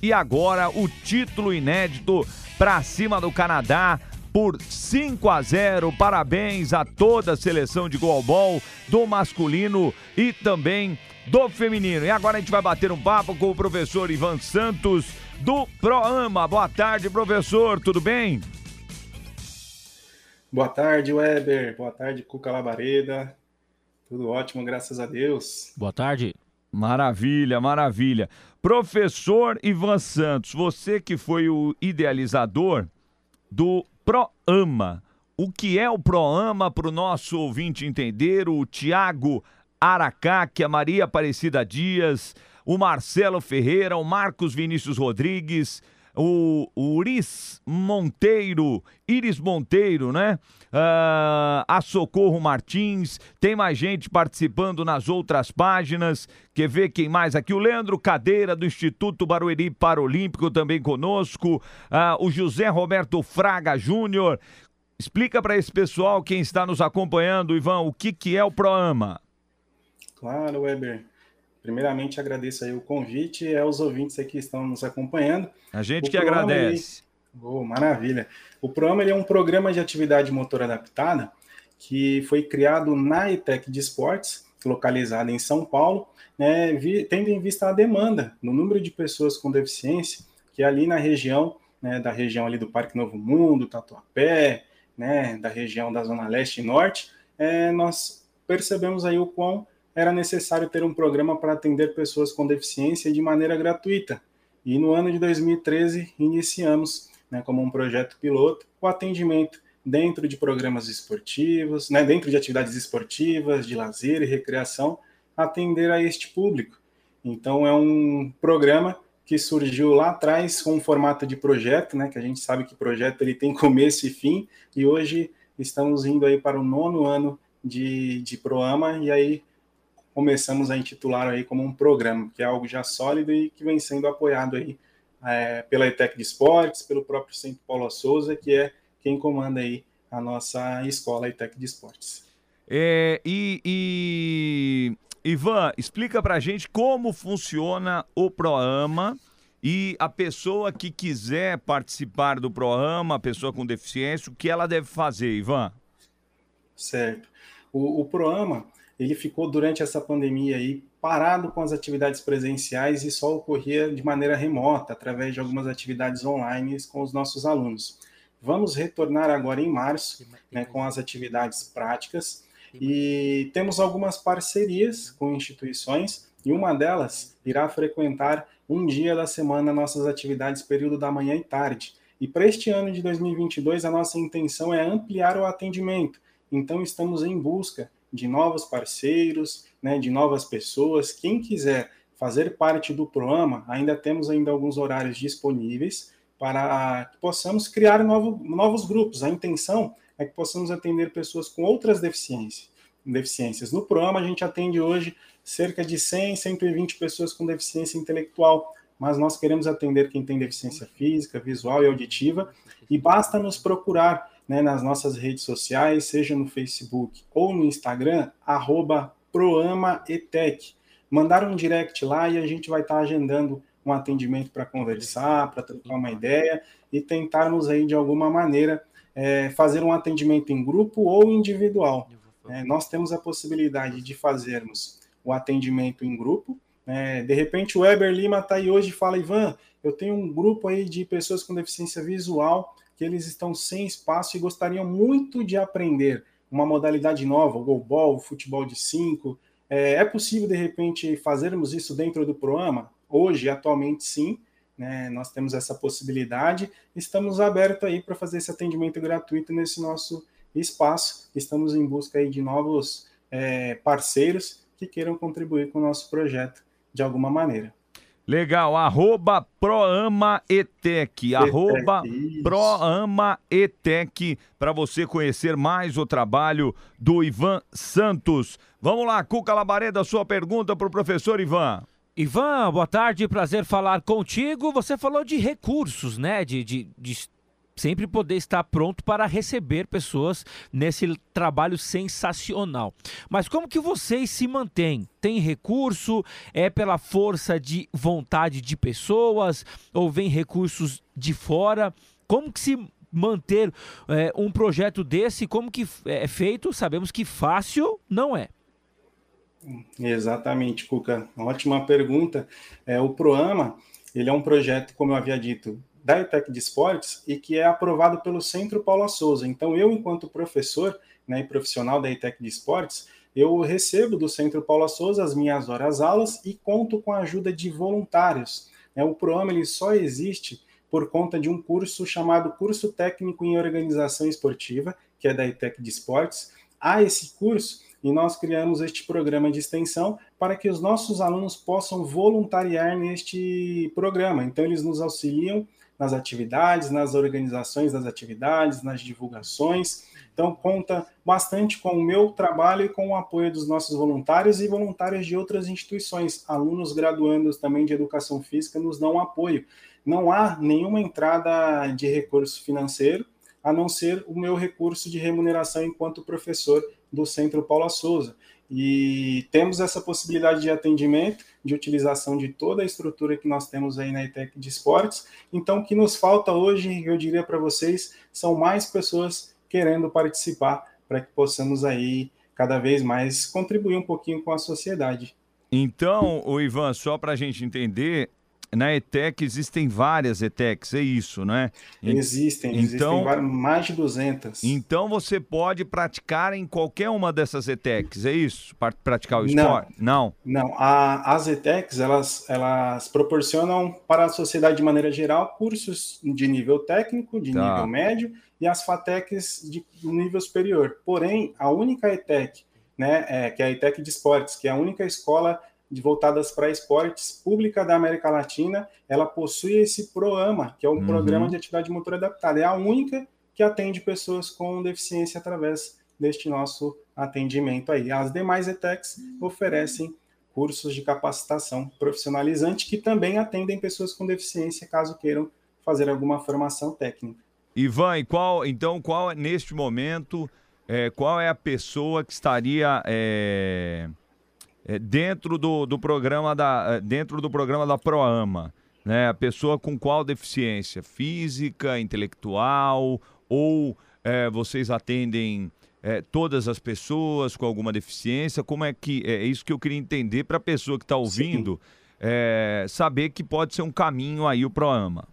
e agora o título inédito para cima do Canadá por 5 a 0. Parabéns a toda a seleção de goalball do masculino e também do feminino. E agora a gente vai bater um papo com o professor Ivan Santos do Proama. Boa tarde, professor, tudo bem? Boa tarde, Weber. Boa tarde, Cuca Labareda. Tudo ótimo, graças a Deus. Boa tarde. Maravilha, maravilha. Professor Ivan Santos, você que foi o idealizador do ProAma. O que é o ProAma para o nosso ouvinte entender? O Tiago Aracaque, a Maria Aparecida Dias, o Marcelo Ferreira, o Marcos Vinícius Rodrigues, o, Uris Monteiro, Iris Monteiro, né? Ah, a Socorro Martins, tem mais gente participando nas outras páginas. Quer ver quem mais aqui? O Leandro Cadeira, do Instituto Barueri Paralímpico, também conosco. Ah, o José Roberto Fraga Júnior. Explica para esse pessoal, quem está nos acompanhando, Ivan, o que, que é o ProAma. Claro, Weber. Primeiramente, agradeço aí o convite e aos ouvintes que estão nos acompanhando. A gente O que programa, agradece. Oh, maravilha. O programa ele é um programa de atividade motor adaptada que foi criado na ETEC de Esportes, localizada em São Paulo, né, vi- tendo em vista a demanda no número de pessoas com deficiência, que é ali na região, né, da região ali do Parque Novo Mundo, Tatuapé, né, da região da Zona Leste e Norte, é, nós percebemos aí o quão era necessário ter um programa para atender pessoas com deficiência de maneira gratuita. E no ano de 2013 iniciamos, né, como um projeto piloto, o atendimento dentro de programas esportivos, né, dentro de atividades esportivas, de lazer e recreação, atender a este público. Então é um programa que surgiu lá atrás com um formato de projeto, né, que a gente sabe que projeto ele tem começo e fim, e hoje estamos indo aí para o nono ano de, de Proama, e aí começamos a intitular aí como um programa, que é algo já sólido e que vem sendo apoiado aí é, pela ETEC de Esportes, pelo próprio Centro Paulo Souza, que é quem comanda aí a nossa escola ETEC de Esportes. É, e, e- Ivan, explica pra gente como funciona o Proama e a pessoa que quiser participar do Proama, a pessoa com deficiência, o que ela deve fazer, Ivan? Certo. O, o Proama, ele ficou durante essa pandemia aí parado com as atividades presenciais e só ocorria de maneira remota, através de algumas atividades online com os nossos alunos. Vamos retornar agora em março, né, com as atividades práticas e temos algumas parcerias com instituições e uma delas irá frequentar um dia da semana nossas atividades período da manhã e tarde. E para este ano de 2022 a nossa intenção é ampliar o atendimento. Então estamos em busca de novos parceiros, né, de novas pessoas. Quem quiser fazer parte do programa, ainda temos ainda alguns horários disponíveis para que possamos criar novo, novos grupos. A intenção é que possamos atender pessoas com outras deficiências. deficiências. No programa, a gente atende hoje cerca de 100, 120 pessoas com deficiência intelectual, mas nós queremos atender quem tem deficiência física, visual e auditiva, e basta nos procurar né, nas nossas redes sociais, seja no Facebook ou no Instagram, proamaetec. Mandar um direct lá e a gente vai estar agendando um atendimento para conversar, para trocar uma ideia e tentarmos aí de alguma maneira é, fazer um atendimento em grupo ou individual. É, nós temos a possibilidade de fazermos o atendimento em grupo. né? de repente o Weber Lima está aí hoje e fala, Ivan, eu tenho um grupo aí de pessoas com deficiência visual que eles estão sem espaço e gostariam muito de aprender uma modalidade nova, o goalball, o futebol de cinco. É, é possível, de repente, fazermos isso dentro do programa? Hoje, atualmente, sim. né? Nós temos essa possibilidade. Estamos abertos aí para fazer esse atendimento gratuito nesse nosso espaço. Estamos em busca aí de novos é, parceiros que queiram contribuir com o nosso projeto de alguma maneira. Legal, arroba ProAmaEtec, arroba. ProAmaEtec, para você conhecer mais o trabalho do Ivan Santos. Vamos lá, Cuca Labareda, sua pergunta para o professor Ivan. Ivan, boa tarde, prazer falar contigo. Você falou de recursos, né? De, de, de sempre poder estar pronto para receber pessoas nesse trabalho sensacional. Mas como que vocês se mantêm? Tem recurso? É pela força de vontade de pessoas? Ou vem recursos de fora? Como que se manter é, um projeto desse? Como que é feito? Sabemos que fácil não é. Exatamente, Cuca. Ótima pergunta. É, o Proama, ele é um projeto, como eu havia dito, da ETEC de Esportes e que é aprovado pelo Centro Paula Souza. Então, eu, enquanto professor né, e profissional da ETEC de Esportes, eu recebo do Centro Paula Souza as minhas horas aulas e conto com a ajuda de voluntários. Né? O programa ele só existe por conta de um curso chamado Curso Técnico em Organização Esportiva, que é da ETEC de Esportes. Há esse curso e nós criamos este programa de extensão para que os nossos alunos possam voluntariar neste programa. Então, eles nos auxiliam nas atividades, nas organizações das atividades, nas divulgações. Então, conta bastante com o meu trabalho e com o apoio dos nossos voluntários e voluntários de outras instituições. Alunos graduandos também de educação física nos dão apoio. Não há nenhuma entrada de recurso financeiro, a não ser o meu recurso de remuneração enquanto professor do Centro Paula Souza. E temos essa possibilidade de atendimento, de utilização de toda a estrutura que nós temos aí na ETEC de esportes. Então, o que nos falta hoje, eu diria para vocês, são mais pessoas querendo participar para que possamos aí cada vez mais contribuir um pouquinho com a sociedade. Então, o Ivan, só para a gente entender, na ETEC existem várias ETECs, é isso, né? Existem, então, existem mais de 200. Então você pode praticar em qualquer uma dessas ETECs, é isso? Praticar o esporte? Não. Não, a, as ETECs, elas, elas proporcionam para a sociedade de maneira geral cursos de nível técnico, de tá. nível médio, e as FATECs de nível superior. Porém, a única ETEC, né, é, que é a ETEC de esportes, que é a única escola voltadas para esportes pública da América Latina, ela possui esse PROAMA, que é um uhum. programa de atividade motora adaptada. É a única que atende pessoas com deficiência através deste nosso atendimento aí. As demais ETECs oferecem cursos de capacitação profissionalizante que também atendem pessoas com deficiência, caso queiram fazer alguma formação técnica. Ivan, e qual, então, qual neste momento, é, qual é a pessoa que estaria é é, dentro do, do programa da é, dentro do programa da Proama, né? A pessoa com qual deficiência física, intelectual ou é, vocês atendem é, todas as pessoas com alguma deficiência? Como é que é isso que eu queria entender para a pessoa que está ouvindo é, saber que pode ser um caminho aí o Proama.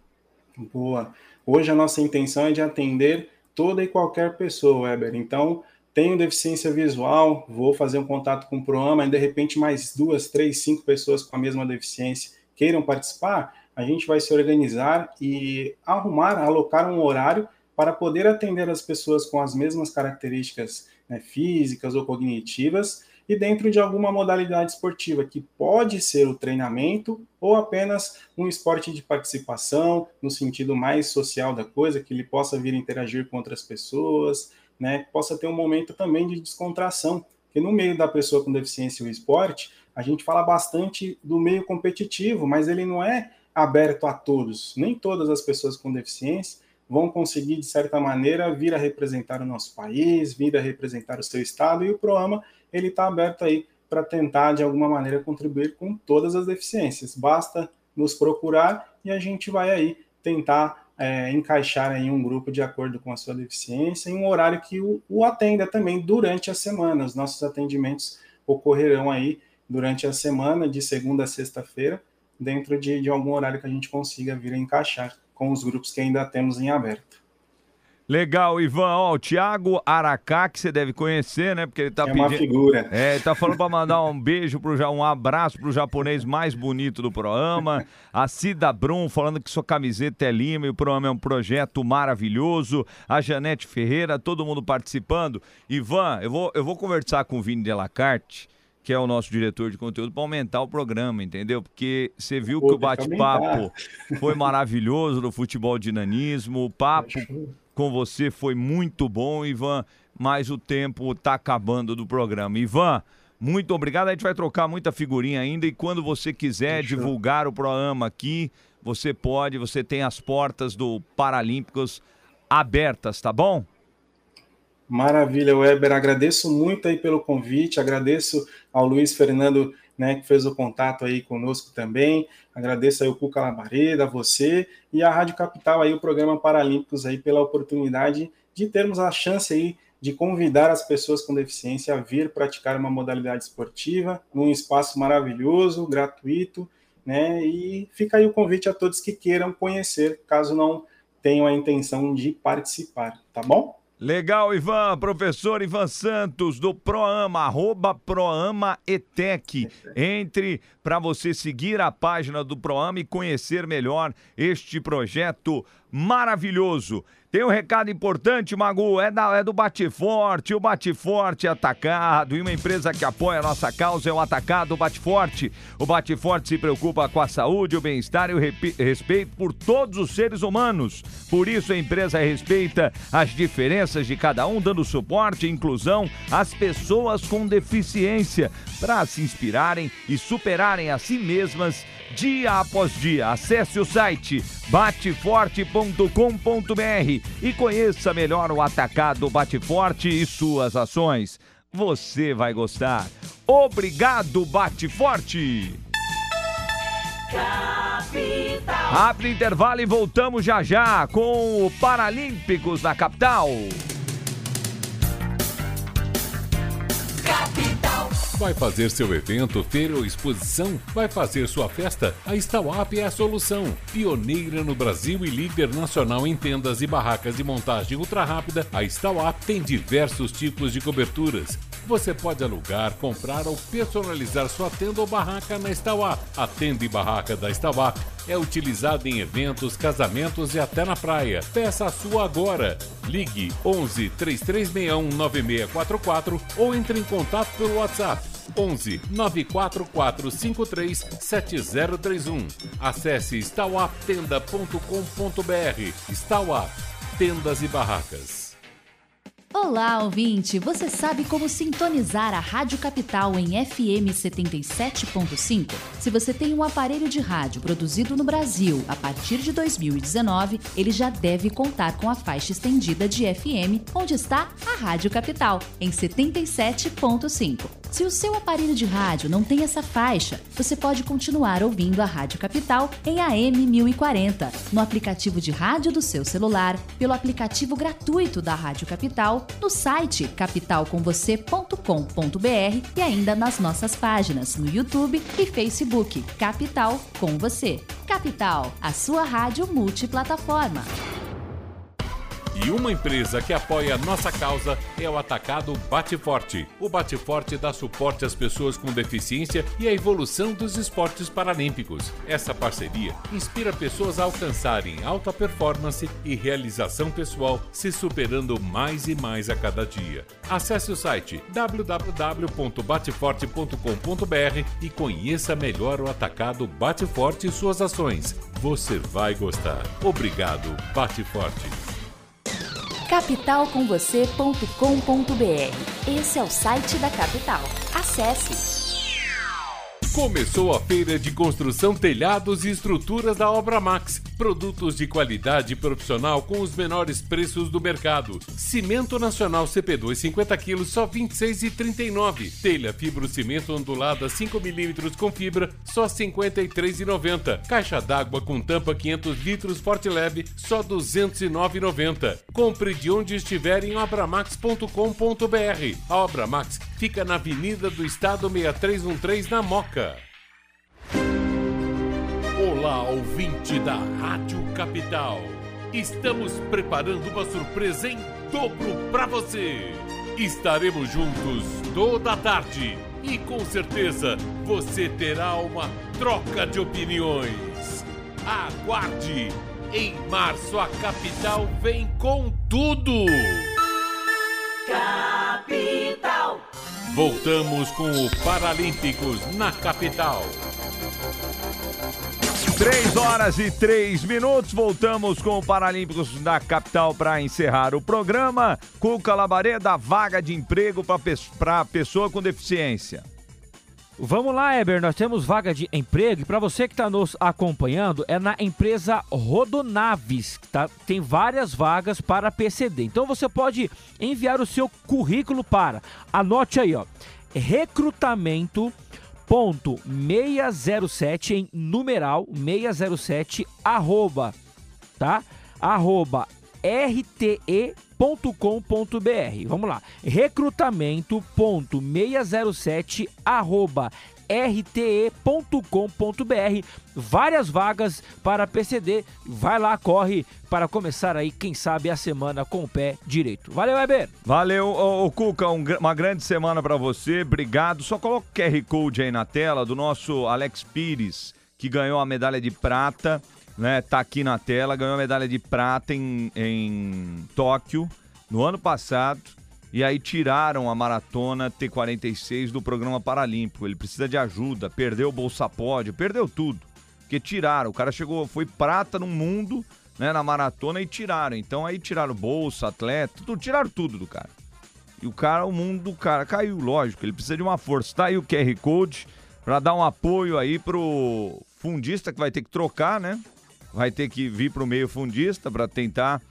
Boa. Hoje a nossa intenção é de atender toda e qualquer pessoa, Weber. Então tenho deficiência visual, vou fazer um contato com o programa, e de repente mais duas, três, cinco pessoas com a mesma deficiência queiram participar, a gente vai se organizar e arrumar, alocar um horário para poder atender as pessoas com as mesmas características né, físicas ou cognitivas e dentro de alguma modalidade esportiva, que pode ser o treinamento ou apenas um esporte de participação, no sentido mais social da coisa, que ele possa vir interagir com outras pessoas, né, possa ter um momento também de descontração, porque no meio da pessoa com deficiência e o esporte, a gente fala bastante do meio competitivo, mas ele não é aberto a todos. Nem todas as pessoas com deficiência vão conseguir, de certa maneira, vir a representar o nosso país, vir a representar o seu estado, e o programa ele está aberto aí para tentar, de alguma maneira, contribuir com todas as deficiências. Basta nos procurar e a gente vai aí tentar é, encaixar em um grupo de acordo com a sua deficiência, em um horário que o, o atenda também durante a semana. Os nossos atendimentos ocorrerão aí durante a semana, de segunda a sexta-feira, dentro de, de algum horário que a gente consiga vir encaixar com os grupos que ainda temos em aberto. Legal, Ivan. Ó, o Thiago Aracá, que você deve conhecer, né? Porque ele tá é pedindo. uma figura. É, ele tá falando para mandar um beijo pro um abraço pro japonês mais bonito do programa. A Cida Brum falando que sua camiseta é lima e o programa é um projeto maravilhoso. A Janete Ferreira, todo mundo participando. Ivan, eu vou, eu vou conversar com o Vini Delacarte que é o nosso diretor de conteúdo, para aumentar o programa, entendeu? Porque você viu Pô, que o bate-papo foi maravilhoso no futebol dinanismo, o papo com você foi muito bom, Ivan, mas o tempo está acabando do programa. Ivan, muito obrigado. A gente vai trocar muita figurinha ainda e quando você quiser Fechou. divulgar o programa aqui, você pode, você tem as portas do Paralímpicos abertas, tá bom? Maravilha, Weber. Agradeço muito aí pelo convite, agradeço ao Luiz Fernando né, que fez o contato aí conosco também. Agradeço aí o Cuca Labareda, você e a Rádio Capital aí, o programa Paralímpicos aí pela oportunidade de termos a chance aí de convidar as pessoas com deficiência a vir praticar uma modalidade esportiva num espaço maravilhoso, gratuito né? E fica aí o convite a todos que queiram conhecer, caso não tenham a intenção de participar, tá bom? Legal, Ivan. Professor Ivan Santos, do Proama, arroba Proama ETEC. Entre para você seguir a página do Proama e conhecer melhor este projeto maravilhoso. Tem um recado importante, Magu, é, da, é do Bateforte, o Bateforte Atacado, e uma empresa que apoia a nossa causa é o Atacado Bateforte. O Bateforte se preocupa com a saúde, o bem-estar e o respeito por todos os seres humanos. Por isso a empresa respeita as diferenças de cada um, dando suporte e inclusão às pessoas com deficiência, para se inspirarem e superarem a si mesmas dia após dia. Acesse o site bateforte.com.br e conheça melhor o atacado Bateforte e suas ações. Você vai gostar. Obrigado, Bateforte! Capital. Abre intervalo e voltamos já já com o Paralímpicos na capital. Capital. Vai fazer seu evento, feira ou exposição? Vai fazer sua festa? A Stauap é a solução. Pioneira no Brasil e líder nacional em tendas e barracas de montagem ultra rápida, a Stauap tem diversos tipos de coberturas. Você pode alugar, comprar ou personalizar sua tenda ou barraca na Stauap. A tenda e barraca da Stauap é utilizada em eventos, casamentos e até na praia. Peça a sua agora. Ligue 11 3361 9644 ou entre em contato pelo WhatsApp 11 94453 7031. Acesse stauaptenda.com.br. Stauap, tendas e barracas. Olá, ouvinte! Você sabe como sintonizar a Rádio Capital em FM 77.5? Se você tem um aparelho de rádio produzido no Brasil a partir de 2019, ele já deve contar com a faixa estendida de FM, onde está a Rádio Capital, em 77.5. Se o seu aparelho de rádio não tem essa faixa, você pode continuar ouvindo a Rádio Capital em AM 1040, no aplicativo de rádio do seu celular, pelo aplicativo gratuito da Rádio Capital, no site capitalcomvocê.com.br e ainda nas nossas páginas no YouTube e Facebook Capital com você. Capital, a sua rádio multiplataforma. E uma empresa que apoia nossa causa é o Atacado Bate Forte. O Bate Forte dá suporte às pessoas com deficiência e à evolução dos esportes paralímpicos. Essa parceria inspira pessoas a alcançarem alta performance e realização pessoal, se superando mais e mais a cada dia. Acesse o site www.bateforte.com.br e conheça melhor o Atacado Bate Forte e suas ações. Você vai gostar. Obrigado, Bate Forte. capitalcomvocê.com.br. Esse é o site da Capital. Acesse! Começou a feira de construção telhados e estruturas da Obra Max. Produtos de qualidade profissional com os menores preços do mercado. Cimento nacional CP2 50 kg só 26,39. Telha fibrocimento ondulada 5 milímetros com fibra só 53,90. Caixa d'água com tampa 500 litros Forte Lab só 209,90. Compre de onde estiver em obramax.com.br. A Obra Max fica na Avenida do Estado 6313 na Moca. Olá, ouvinte da Rádio Capital. Estamos preparando uma surpresa em dobro para você. Estaremos juntos toda a tarde e com certeza você terá uma troca de opiniões. Aguarde! Em março a capital vem com tudo! Capital. Voltamos com o Paralímpicos na capital. 3 horas e 3 minutos, voltamos com o Paralímpicos da capital para encerrar o programa. Cuca Labareda, vaga de emprego para pessoa com deficiência. Vamos lá, Eber, nós temos vaga de emprego e para você que está nos acompanhando, é na empresa Rodonaves, tá? Tem várias vagas para PCD. Então você pode enviar o seu currículo para, anote aí, ó, recrutamento ponto 607 em numeral 607 arroba tá arroba rte.com.br. Vamos lá. recrutamento.607 arroba rte.com.br. Várias vagas para PCD. Vai lá, corre para começar aí, quem sabe, a semana com o pé direito. Valeu, Weber! Valeu, ô, Cuca, um uma grande semana para você, obrigado. Só coloca o QR Code aí na tela do nosso Alex Pires, que ganhou a medalha de prata, né? Tá aqui na tela, ganhou a medalha de prata em, em Tóquio no ano passado. E aí tiraram a maratona T46 do programa paralímpico. Ele precisa de ajuda, perdeu o Bolsa Pódio, perdeu tudo. Porque tiraram, o cara chegou, foi prata no mundo, né, na maratona e tiraram. Então aí tiraram bolsa, atleta, tudo, tiraram tudo do cara. E o cara, o mundo do cara caiu, lógico, ele precisa de uma força. Tá aí o QR Code para dar um apoio aí pro fundista que vai ter que trocar, né? Vai ter que vir pro meio fundista para tentar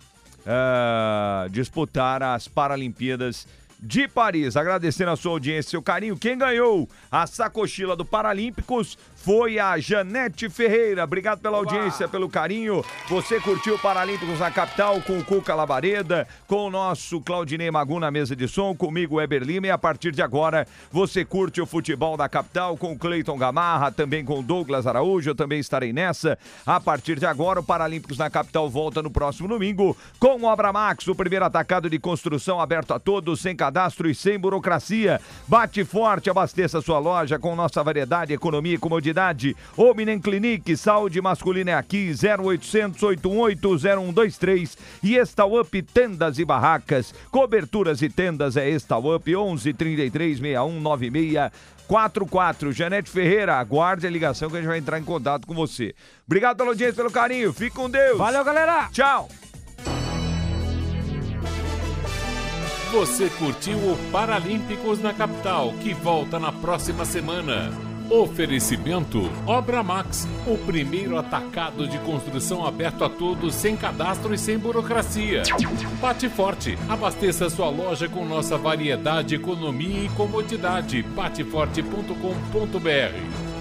uh, disputar as Paralimpíadas de Paris. Agradecendo a sua audiência seu carinho. Quem ganhou a sacochila do Paralímpicos foi a Janete Ferreira. Obrigado pela audiência, pelo carinho. Você curtiu o Paralímpicos na capital com o Cuca Labareda, com o nosso Claudinei Magu na mesa de som, comigo Eber Lima. E a partir de agora, você curte o futebol da capital com o Cleiton Gamarra, também com o Douglas Araújo. Eu também estarei nessa. A partir de agora, o Paralímpicos na capital volta no próximo domingo com o Obra Max, o primeiro atacado de construção aberto a todos, sem cadastro e sem burocracia. Bate forte, abasteça sua loja com nossa variedade, economia e comodidade cidade. Ominem Clinique, saúde masculina é aqui, 0800 88 0123 e Up Tendas e Barracas. Coberturas e tendas é Up 11 33 61 96 44. Janete Ferreira, aguarde a ligação que a gente vai entrar em contato com você. Obrigado pela audiência, pelo carinho. Fique com Deus. Valeu, galera. Tchau. Você curtiu o Paralímpicos na capital, que volta na próxima semana. Oferecimento Obra Max, o primeiro atacado de construção aberto a todos, sem cadastro e sem burocracia. Bate Forte, abasteça sua loja com nossa variedade, economia e comodidade. bateforte.com.br